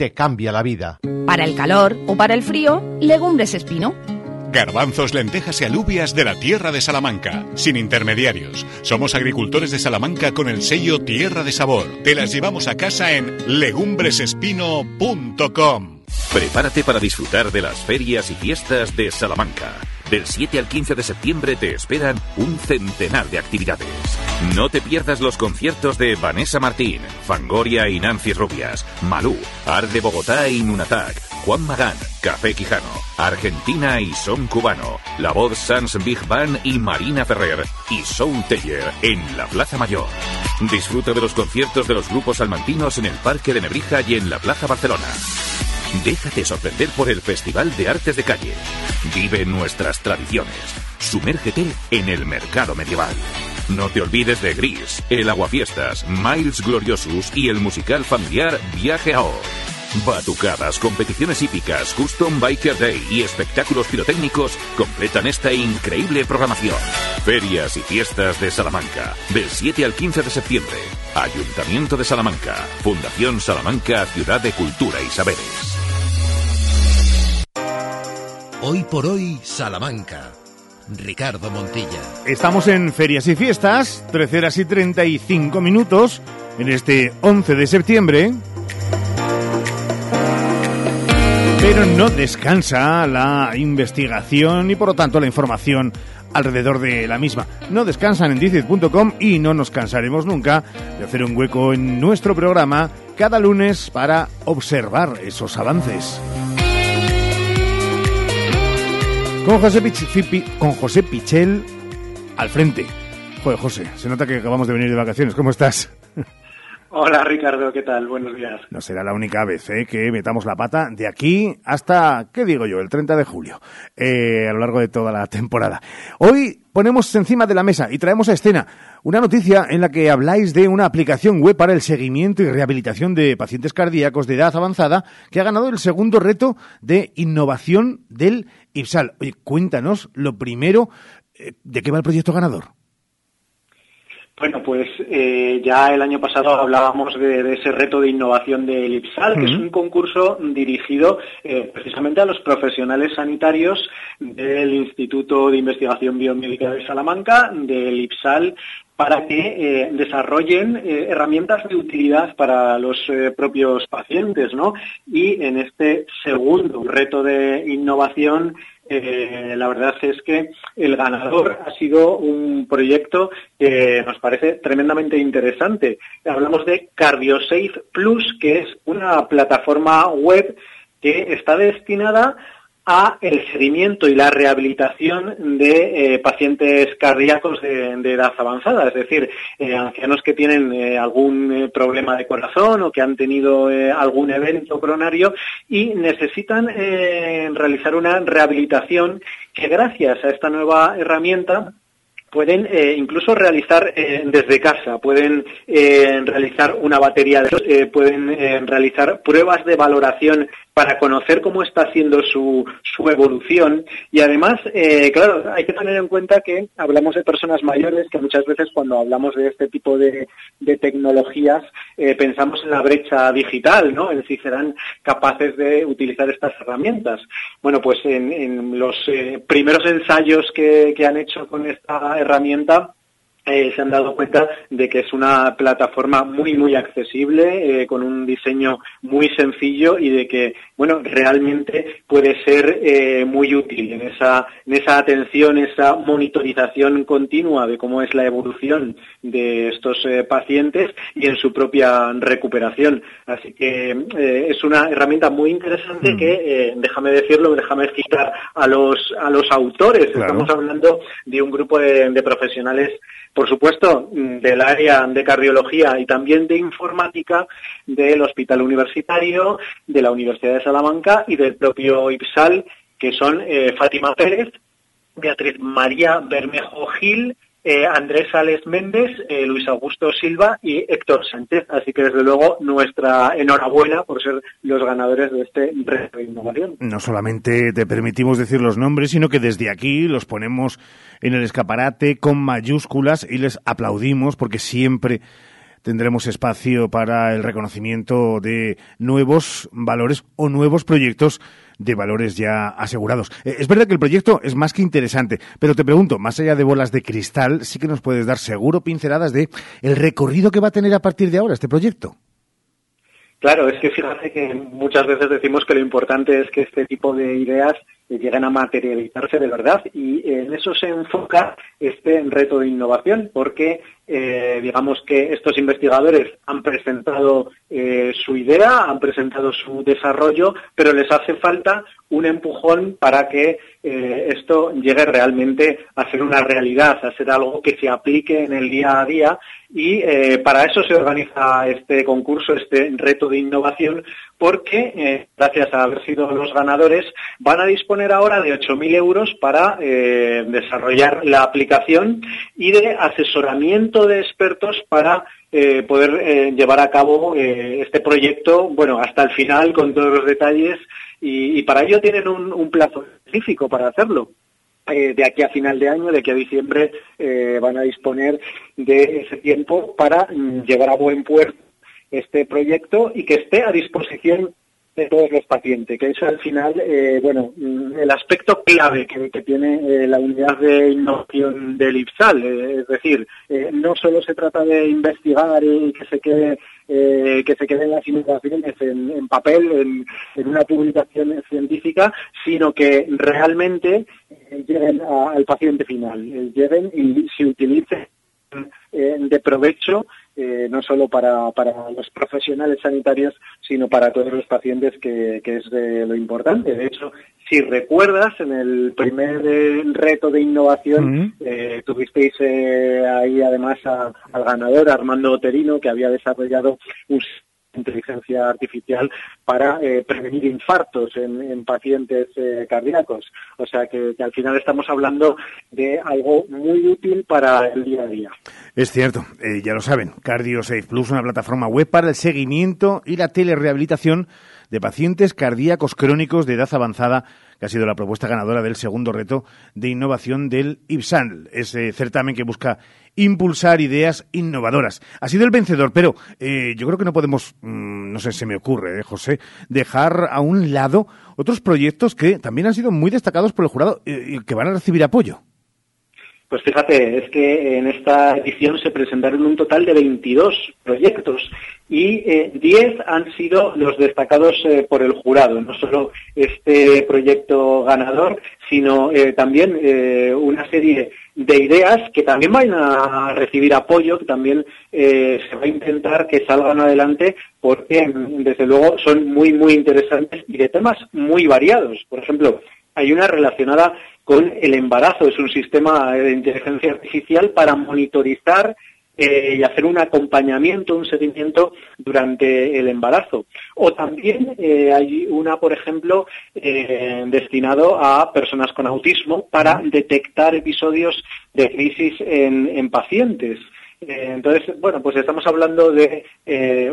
te cambia la vida. Para el calor o para el frío, legumbres espino. Garbanzos, lentejas y alubias de la tierra de Salamanca, sin intermediarios. Somos agricultores de Salamanca con el sello Tierra de Sabor. Te las llevamos a casa en legumbresespino.com. Prepárate para disfrutar de las ferias y fiestas de Salamanca. Del 7 al 15 de septiembre te esperan un centenar de actividades. No te pierdas los conciertos de Vanessa Martín, Fangoria y Nancy Rubias, Malú, Ar de Bogotá y Nunatak, Juan Magán, Café Quijano, Argentina y Son Cubano, La Voz Sans Big Band y Marina Ferrer y Soul Teller en la Plaza Mayor. Disfruta de los conciertos de los grupos salmantinos en el Parque de Nebrija y en la Plaza Barcelona. Déjate sorprender por el Festival de Artes de Calle. Vive nuestras tradiciones. Sumérgete en el mercado medieval. No te olvides de Gris, el Aguafiestas, Miles Gloriosus y el musical familiar Viaje a Oz. Batucadas, competiciones hípicas, Custom Biker Day y espectáculos pirotécnicos completan esta increíble programación. Ferias y fiestas de Salamanca, del 7 al 15 de septiembre. Ayuntamiento de Salamanca, Fundación Salamanca, Ciudad de Cultura y Saberes. Hoy por hoy, Salamanca. Ricardo Montilla. Estamos en Ferias y Fiestas, 13 horas y 35 minutos, en este 11 de septiembre. Pero no descansa la investigación y por lo tanto la información alrededor de la misma. No descansan en dicit.com y no nos cansaremos nunca de hacer un hueco en nuestro programa cada lunes para observar esos avances. Con José, con José Pichel al frente. Joder, José, se nota que acabamos de venir de vacaciones. ¿Cómo estás? Hola Ricardo, ¿qué tal? Buenos días. No será la única vez ¿eh? que metamos la pata de aquí hasta, ¿qué digo yo?, el 30 de julio, eh, a lo largo de toda la temporada. Hoy ponemos encima de la mesa y traemos a escena una noticia en la que habláis de una aplicación web para el seguimiento y rehabilitación de pacientes cardíacos de edad avanzada que ha ganado el segundo reto de innovación del IPSAL. Oye, cuéntanos lo primero, eh, ¿de qué va el proyecto ganador? Bueno, pues eh, ya el año pasado hablábamos de, de ese reto de innovación del IPSAL, que es un concurso dirigido eh, precisamente a los profesionales sanitarios del Instituto de Investigación Biomédica de Salamanca, del IPSAL, para que eh, desarrollen eh, herramientas de utilidad para los eh, propios pacientes, ¿no? Y en este segundo reto de innovación la verdad es que el ganador ha sido un proyecto que nos parece tremendamente interesante. Hablamos de CardioSafe Plus, que es una plataforma web que está destinada a el seguimiento y la rehabilitación de eh, pacientes cardíacos de, edad avanzada, es decir, eh, ancianos que tienen eh, algún problema de corazón o que han tenido algún evento coronario y necesitan realizar una rehabilitación que gracias a esta nueva herramienta pueden incluso realizar desde casa, pueden realizar una batería de pueden realizar pruebas de valoración para conocer cómo está haciendo su, su evolución y además, eh, claro, hay que tener en cuenta que hablamos de personas mayores que muchas veces cuando hablamos de este tipo de, de tecnologías eh, pensamos en la brecha digital, ¿no? En si serán capaces de utilizar estas herramientas. Bueno, pues en, en los eh, primeros ensayos que, que han hecho con esta herramienta, eh, se han dado cuenta de que es una plataforma muy muy accesible eh, con un diseño muy sencillo y de que bueno realmente puede ser eh, muy útil en esa en esa atención esa monitorización continua de cómo es la evolución de estos pacientes y en su propia recuperación. Así que es una herramienta muy interesante que eh, déjame decirlo déjame citar a los a los autores. Claro. estamos hablando de un grupo de, de profesionales por supuesto, mm, del área de cardiología y también de informática del Hospital Universitario, de la Universidad de Salamanca y del propio IPSAL, que son eh, Fátima Pérez, Beatriz María Bermejo Gil, eh, Andrés Sales Méndez, eh, Luis Augusto Silva y Héctor Sánchez. Así que, desde luego, nuestra enhorabuena por ser los ganadores de este reto de. No solamente te permitimos decir los nombres, sino que desde aquí los ponemos en el escaparate con mayúsculas y les aplaudimos porque siempre tendremos espacio para el reconocimiento de nuevos valores o nuevos proyectos de valores ya asegurados. Eh, es verdad que el proyecto es más que interesante, pero te pregunto, más allá de bolas de cristal, sí que nos puedes dar seguro pinceladas de el recorrido que va a tener a partir de ahora este proyecto. Claro, es que fíjate que muchas veces decimos que lo importante es que este tipo de ideas lleguen a materializarse de verdad y en eso se enfoca este reto de innovación porque eh, digamos que estos investigadores han presentado eh, su idea, han presentado su desarrollo, pero les hace falta un empujón para que eh, esto llegue realmente a ser una realidad, a ser algo que se aplique en el día a día y eh, para eso se organiza este concurso, este reto de innovación, porque eh, gracias a haber sido los ganadores van a disponer ahora de 8.000 euros para eh, desarrollar la aplicación y de asesoramiento de expertos para eh, poder eh, llevar a cabo este proyecto, bueno, hasta el final con todos los detalles y, para ello tienen un, plazo específico para hacerlo. De aquí a final de año, de aquí a diciembre, van a disponer de ese tiempo para mm, llevar a buen puerto este proyecto y que esté a disposición de todos los pacientes, que es al final, eh, bueno, mm, el aspecto clave que, tiene eh, la unidad de innovación del IPSAL. eh, es decir, eh, no solo se trata de investigar y que se quede que se queden las investigaciones en, papel, en, una publicación científica, sino que realmente lleguen al paciente final, lleguen y se utilicen de provecho eh, no solo para, para los profesionales sanitarios, sino para todos los pacientes, que, que es de lo importante. De hecho, si recuerdas, en el primer eh, reto de innovación eh, tuvisteis eh, ahí además a- al ganador, Armando Oterino, que había desarrollado un inteligencia artificial para eh, prevenir infartos en, en pacientes eh, cardíacos. O sea que, que al final estamos hablando de algo muy útil para el día a día. Es cierto, eh, ya lo saben, CardioSafe Plus, una plataforma web para el seguimiento y la telerehabilitación de pacientes cardíacos crónicos de edad avanzada, que ha sido la propuesta ganadora del segundo reto de innovación del IPSAN, ese certamen que busca impulsar ideas innovadoras. Ha sido el vencedor, pero eh, yo creo que no podemos, mm, no sé, se me ocurre, eh, José, dejar a un lado otros proyectos que también han sido muy destacados por el jurado eh, y que van a recibir apoyo. Pues fíjate, es que en esta edición se presentaron un total de 22 proyectos y eh, 10 han sido los destacados eh, por el jurado. No solo este proyecto ganador, sino eh, también eh, una serie de ideas que también van a recibir apoyo, que también se va a intentar que salgan adelante porque desde luego son muy, muy interesantes y de temas muy variados. Por ejemplo, hay una relacionada con el embarazo. Es un sistema de inteligencia artificial para monitorizar eh, y hacer un acompañamiento, un seguimiento durante el embarazo. O también eh, hay una, por ejemplo, eh, destinado a personas con autismo para detectar episodios de crisis en, en pacientes. Eh, Entonces, bueno, pues estamos hablando de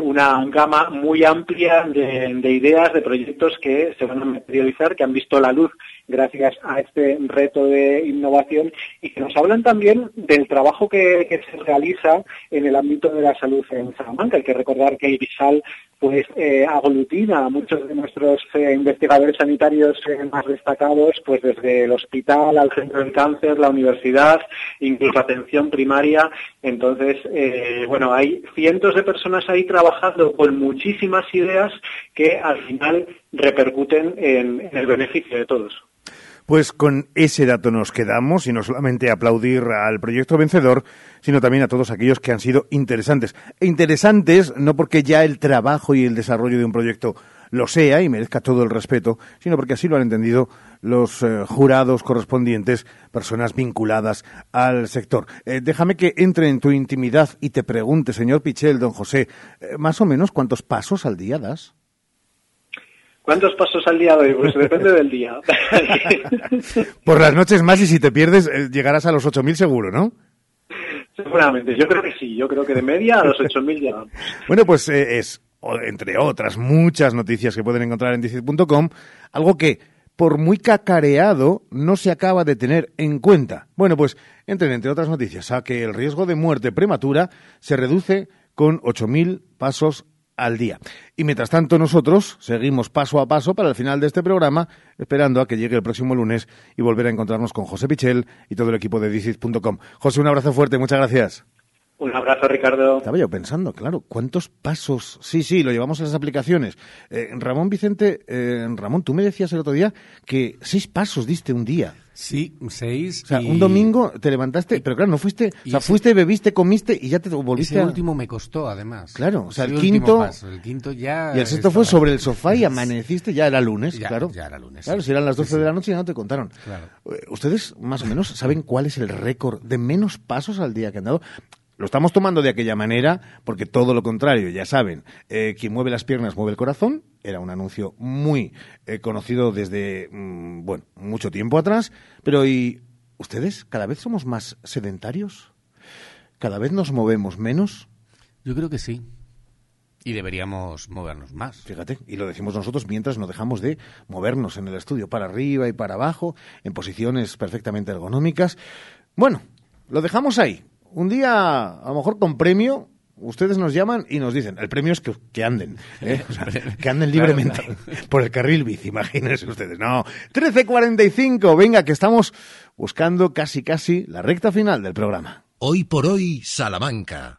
una gama muy amplia de ideas, de proyectos que se van a materializar, que han visto la luz gracias a este reto de innovación y que nos hablan también del trabajo que, se realiza en el ámbito de la salud en Salamanca. Hay que recordar que IBISAL pues eh, aglutina a muchos de nuestros eh, investigadores sanitarios eh, más destacados, pues desde el hospital al centro del cáncer, la universidad, incluso atención primaria. Entonces, bueno, hay cientos de personas ahí trabajando con muchísimas ideas que al final repercuten en, en el beneficio de todos. Pues con ese dato nos quedamos y no solamente aplaudir al proyecto vencedor, sino también a todos aquellos que han sido interesantes. E interesantes no porque ya el trabajo y el desarrollo de un proyecto lo sea y merezca todo el respeto, sino porque así lo han entendido los eh, jurados correspondientes, personas vinculadas al sector. Eh, déjame que entre en tu intimidad y te pregunte, señor Pichel, don José, eh, más o menos cuántos pasos al día das. ¿Cuántos pasos al día doy? Pues depende del día. (laughs) Por las noches más y si te pierdes eh, llegarás a los 8.000 seguro, ¿no? Seguramente, yo creo que sí, yo creo que de media a los 8.000 llegamos. Bueno, pues eh, es, entre otras muchas noticias que pueden encontrar en dicit.com, algo que, por muy cacareado, no se acaba de tener en cuenta. Bueno, pues entren, entre otras noticias, a que el riesgo de muerte prematura se reduce con 8.000 pasos al día. Y mientras tanto nosotros seguimos paso a paso para el final de este programa, esperando a que llegue el próximo lunes y volver a encontrarnos con José Pichel y todo el equipo de Dicit.com. José, un abrazo fuerte, muchas gracias. Un abrazo, Ricardo. Estaba yo pensando, claro, ¿cuántos pasos? Sí, sí, lo llevamos a las aplicaciones. Eh, Ramón Vicente, eh, Ramón, tú me decías el otro día que seis pasos diste un día. Sí, seis. O sea, y- un domingo te levantaste, pero claro, no fuiste, o sea, ese- fuiste, bebiste, comiste y ya te volviste Ese a... último me costó, además. Claro, o sea, el quinto... paso, el quinto ya Y el sexto fue sobre el sofá y (laughs) amaneciste, ya era lunes, Ya, claro. ya era lunes, Claro, si eran las Sí, 12 sí. de la noche ya no te contaron. Claro. Eh, ¿Ustedes más o menos saben cuál es el récord de menos pasos al día que han dado? Lo estamos tomando de aquella manera porque todo lo contrario, ya saben, eh, quien mueve las piernas mueve el corazón. Era un anuncio muy eh, conocido desde, mm, bueno, mucho tiempo atrás. Pero ¿y ustedes cada vez somos más sedentarios? ¿Cada vez nos movemos menos? Yo creo que sí. Y deberíamos movernos más. Fíjate, y lo decimos nosotros mientras no dejamos de movernos en el estudio, para arriba y para abajo, en posiciones perfectamente ergonómicas. Bueno, lo dejamos ahí. Un día, a lo mejor con premio, ustedes nos llaman y nos dicen, el premio es que, que anden, ¿eh? O sea, que anden Claro, libremente claro. por el carril bici, imagínense ustedes. No, 13.45, venga, que estamos buscando casi casi la recta final del programa. Hoy por hoy, Salamanca.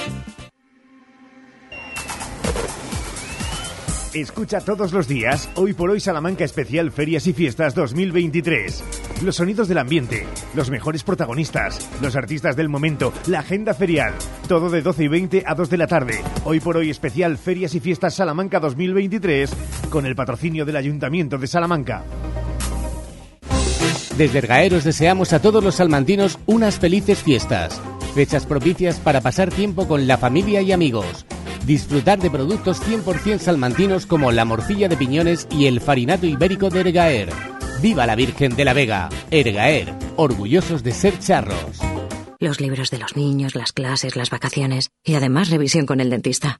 Escucha todos los días Hoy por Hoy Salamanca Especial Ferias y Fiestas 2023. Los sonidos del ambiente, los mejores protagonistas, los artistas del momento, la agenda ferial. Todo de 12 y 20 a 2 de la tarde. Hoy por Hoy Especial Ferias y Fiestas Salamanca 2023 con el patrocinio del Ayuntamiento de Salamanca. Desde Ergaer os deseamos a todos los salmantinos unas felices fiestas. Fechas propicias para pasar tiempo con la familia y amigos. Disfrutar de productos 100% salmantinos como la morcilla de piñones y el farinato ibérico de Ergaer. ¡Viva la Virgen de la Vega! Ergaer, orgullosos de ser charros. Los libros de los niños, las clases, las vacaciones y además revisión con el dentista.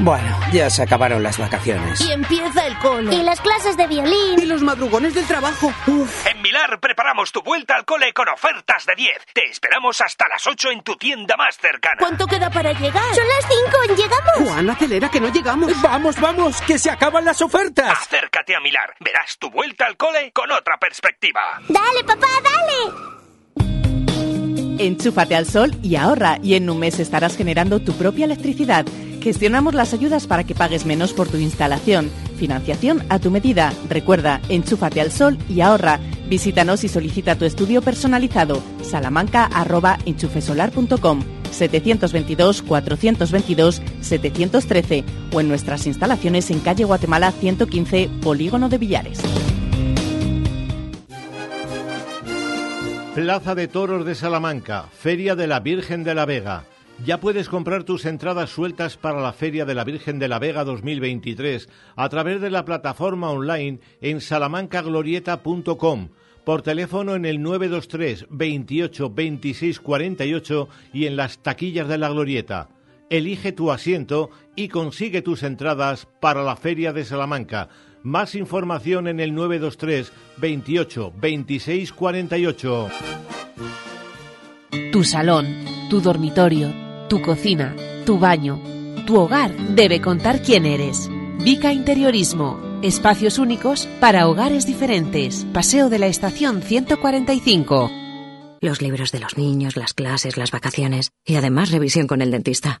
Bueno, ya se acabaron las vacaciones. Y empieza el cole. Y las clases de violín. Y los madrugones del trabajo. En Milar preparamos tu vuelta al cole con ofertas de 10. Te esperamos hasta las 8 en tu tienda más cercana. ¿Cuánto queda para llegar? Son las 5, ¿llegamos? Juan, acelera que no llegamos. Vamos, vamos, que se acaban las ofertas. Acércate a Milar. Verás tu vuelta al cole con otra perspectiva. Dale, papá, dale. Enchúfate al sol y ahorra y en un mes estarás generando tu propia electricidad. Gestionamos las ayudas para que pagues menos por tu instalación. Financiación a tu medida. Recuerda, enchúfate al sol y ahorra. Visítanos y solicita tu estudio personalizado. salamanca.enchufesolar.com 722-422-713 o en nuestras instalaciones en calle Guatemala 115, Polígono de Villares. Plaza de Toros de Salamanca, Feria de la Virgen de la Vega. Ya puedes comprar tus entradas sueltas para la Feria de la Virgen de la Vega 2023 a través de la plataforma online en salamancaglorieta.com, por teléfono en el 923 28 26 48 y en las taquillas de la Glorieta. Elige tu asiento y consigue tus entradas para la Feria de Salamanca. Más información en el 923 28 26 48. Tu salón, tu dormitorio, tu cocina, tu baño, tu hogar debe contar quién eres. Vica Interiorismo. Espacios únicos para hogares diferentes. Paseo de la Estación 145. Los libros de los niños, las clases, las vacaciones y además revisión con el dentista.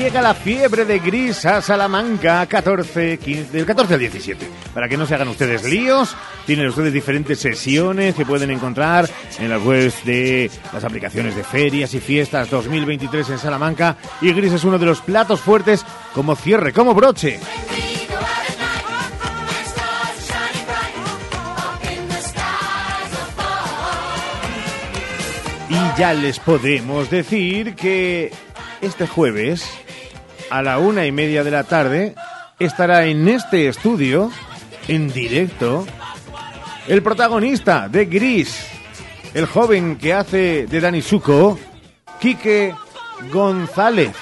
Llega la fiebre de gris a Salamanca, 14, 15, del 14 al 17. Para que no se hagan ustedes líos, tienen ustedes diferentes sesiones que pueden encontrar en las webs de las aplicaciones de ferias y fiestas 2023 en Salamanca. Y gris es uno de los platos fuertes como cierre, como broche. Y ya les podemos decir que este jueves, a la una y media de la tarde, estará en este estudio, en directo, el protagonista de Gris, el joven que hace de Dani Suco, Quique González.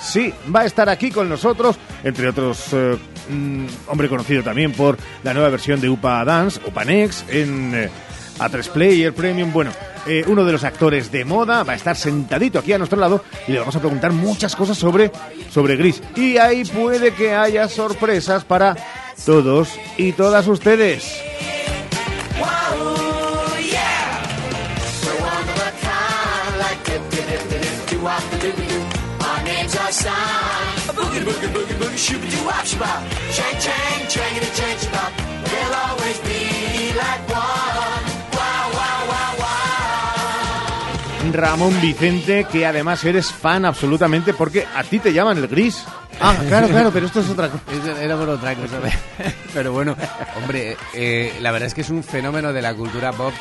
Sí, va a estar aquí con nosotros, entre otros, eh, mm, hombre conocido también por la nueva versión de Upa Dance, Upa Next, en eh, A3 Player Premium. Bueno, eh, uno de los actores de moda va a estar sentadito aquí a nuestro lado y le vamos a preguntar muchas cosas sobre, sobre Gris. Y ahí puede que haya sorpresas para todos y todas ustedes. Ramón Vicente, que además eres fan absolutamente porque a ti te llaman el Gris. Ah, claro, claro, pero esto es otra cosa. Era por otra cosa. (laughs) Pero bueno, hombre, eh, la verdad es que es un fenómeno de la cultura pop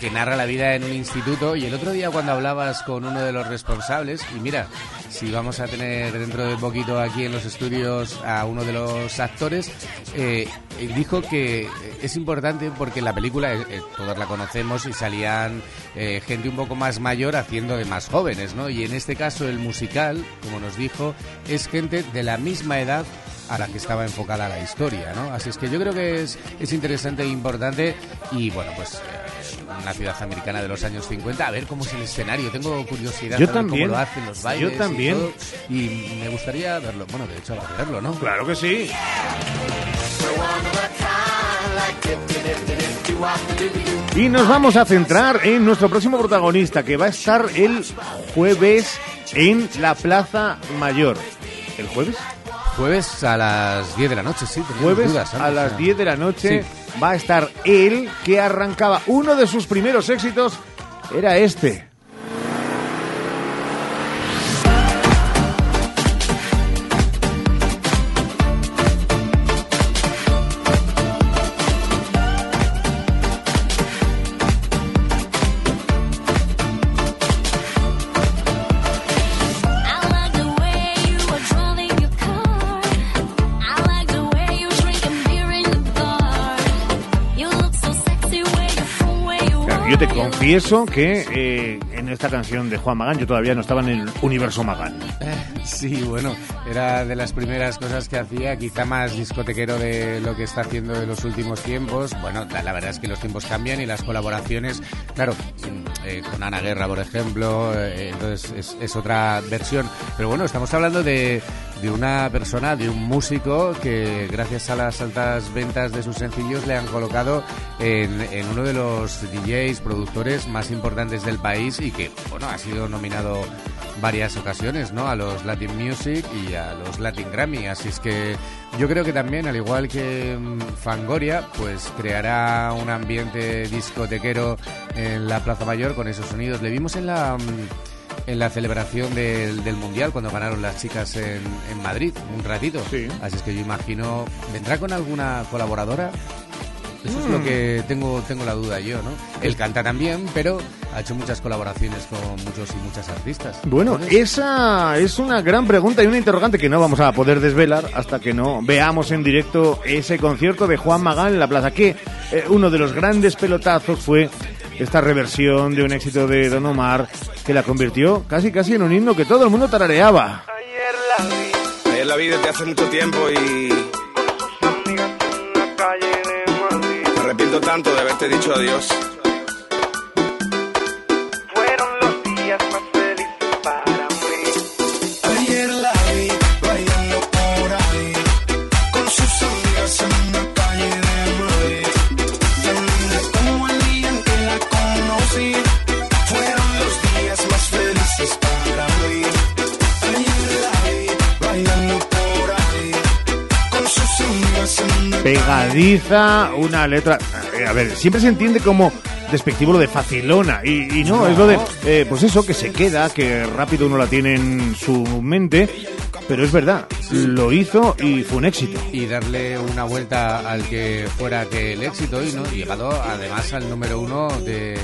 que narra la vida en un instituto. Y el otro día cuando hablabas con uno de los responsables, y mira, si vamos a tener dentro de poquito aquí en los estudios a uno de los actores, eh, dijo que es importante porque la película eh, eh, todos la conocemos y salían gente un poco más mayor haciendo de más jóvenes, ¿no? Y en este caso el musical, como nos dijo, es gente de la misma edad a la que estaba enfocada la historia, ¿no? Así es que yo creo que es, es interesante e importante y bueno, pues una ciudad americana de los años 50, a ver cómo es el escenario, tengo curiosidad Yo también. cómo lo hacen los bailes Yo también. y, me gustaría verlo, bueno, de hecho verlo, ¿no? Claro que sí. Y nos vamos a centrar en nuestro próximo protagonista, que va a estar el jueves en la Plaza Mayor. ¿El jueves? Jueves a las 10 de la noche, sí. Jueves dudas a las ¿no? 10 de la noche Sí. va a estar él, que arrancaba uno de sus primeros éxitos, era este. Confieso que eh, en esta canción de Juan Magán yo todavía no estaba en el universo Magán. Sí, bueno, era de las primeras cosas que hacía, quizá más discotequero de lo que está haciendo en los últimos tiempos. Bueno, la, verdad es que los tiempos cambian y las colaboraciones, claro, eh, con Ana Guerra, por ejemplo, eh, entonces es, es otra versión. Pero bueno, estamos hablando de, de una persona, de un músico que gracias a las altas ventas de sus sencillos le han colocado en, en uno de los DJs, productores más importantes del país y que, bueno, ha sido nominado varias ocasiones, ¿no? A los Latin Music y a los Latin Grammy. Así es que yo creo que también, al igual que mm, Fangoria, pues creará un ambiente discotequero en la Plaza Mayor con esos sonidos. Le vimos en la mm, en la celebración del, del Mundial cuando ganaron las chicas en, en Madrid un ratito. Así es que yo imagino, ¿vendrá con alguna colaboradora? Eso es lo Mm. que tengo, tengo la duda yo, ¿no? Él canta también, pero ha hecho muchas colaboraciones con muchos y muchas artistas. Bueno, esa es una gran pregunta y una interrogante que no vamos a poder desvelar hasta que no veamos en directo ese concierto de Juan Magán en la plaza. Que eh, uno de los grandes pelotazos fue esta reversión de un éxito de Don Omar que la convirtió casi casi en un himno que todo el mundo tarareaba. Ayer la vi desde hace mucho tiempo y. Me arrepiento tanto de haberte dicho adiós. Pegadiza, una letra... eh, A ver, siempre se entiende como despectivo lo de facilona. Y, y no, es lo de, eh, pues eso, que se queda, que rápido uno la tiene en su mente, pero es verdad, lo hizo y fue un éxito. y darle una vuelta al que fuera que el éxito y no llegado además al número uno de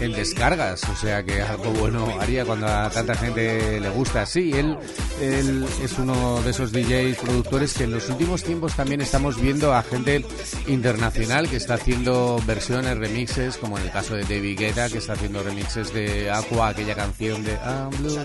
en descargas o sea que algo bueno haría cuando a tanta gente le gusta. Sí él él es uno de esos DJs productores que en los últimos tiempos también estamos viendo a gente internacional que está haciendo versiones remixes como en el caso de David Guetta que está haciendo remixes de Aqua aquella canción de I'm Blue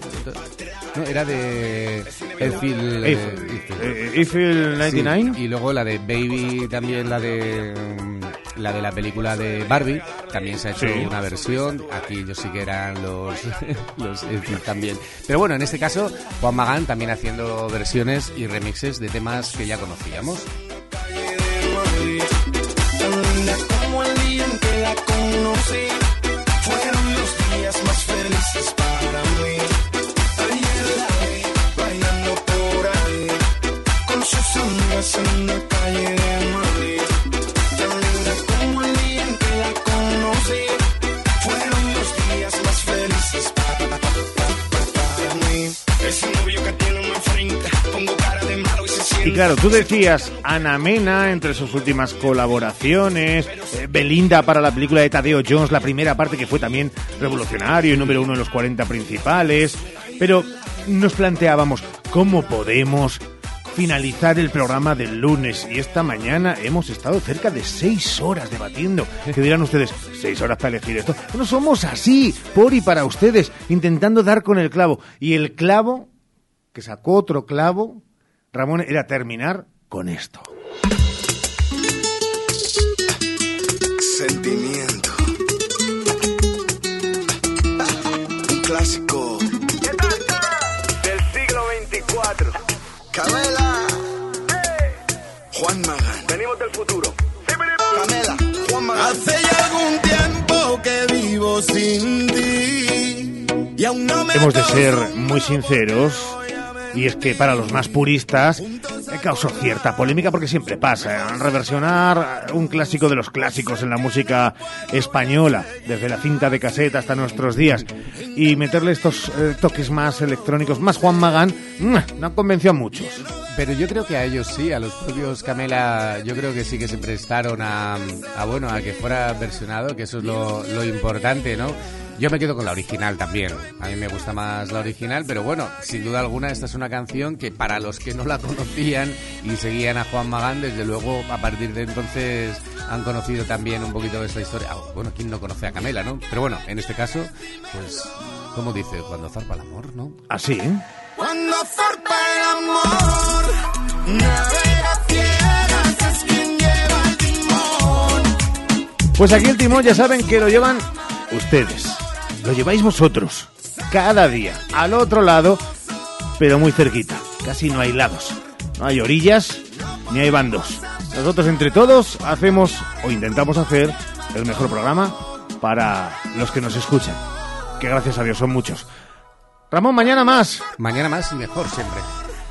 no era de Eiffel, Eiffel. Eh, Eiffel 99. Sí, y luego la de Baby, también la de mm, la de la película de Barbie, también se ha hecho Sí. una versión. Aquí ellos sí que eran los, (laughs) los Eiffel también. Pero bueno, en este caso, Juan Magán también haciendo versiones y remixes de temas que ya conocíamos. Claro, tú decías Ana Mena entre sus últimas colaboraciones, eh, Belinda para la película de Tadeo Jones, la primera parte que fue también revolucionario y número uno en los 40 principales. Pero nos planteábamos cómo podemos finalizar el programa del lunes y esta mañana hemos estado cerca de seis horas debatiendo. Que dirán ustedes, seis horas para elegir esto. No somos así, por y para ustedes, intentando dar con el clavo. Y el clavo, que sacó otro clavo, Ramón, era terminar con esto. Sentimiento. Un clásico. Del siglo 24. Camela. Juan Magán. Venimos del futuro. Camela. Juan Magán. Hace ya algún tiempo que vivo sin ti. Y aún no me Hemos de ser muy sinceros. Y es que para los más puristas eh, causó cierta polémica porque siempre pasa. ¿eh? Reversionar un clásico de los clásicos en la música española, desde la cinta de caseta hasta nuestros días, y meterle estos eh, toques más electrónicos, más Juan Magán, no convenció a muchos. Pero yo creo que a ellos sí, a los propios Camela, yo creo que sí que se prestaron a, a, bueno, a que fuera versionado, que eso es lo, lo importante, ¿no? Yo me quedo con la original también. A mí me gusta más la original, pero bueno, sin duda alguna esta es una canción que para los que no la conocían y seguían a Juan Magán, desde luego a partir de entonces han conocido también un poquito de esta historia. Ah, bueno, ¿quién no conoce a Camela, no? Pero bueno, en este caso, pues, como dice, cuando zarpa el amor, ¿no? Así. Cuando zarpa el amor, navega fieras, es quien lleva el timón. Pues aquí el timón ya saben que lo llevan ustedes. Lo lleváis vosotros. Cada día. Al otro lado, pero muy cerquita. Casi no hay lados. No hay orillas ni hay bandos. Nosotros entre todos hacemos o intentamos hacer el mejor programa para los que nos escuchan. Que gracias a Dios son muchos. Ramón, mañana más. Mañana más y mejor siempre.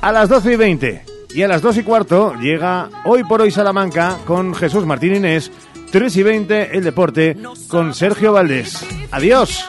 A las 12 y 20 y a las 2 y cuarto llega Hoy por Hoy Salamanca con Jesús Martín Inés. 3 y 20 el deporte con Sergio Valdés. Adiós.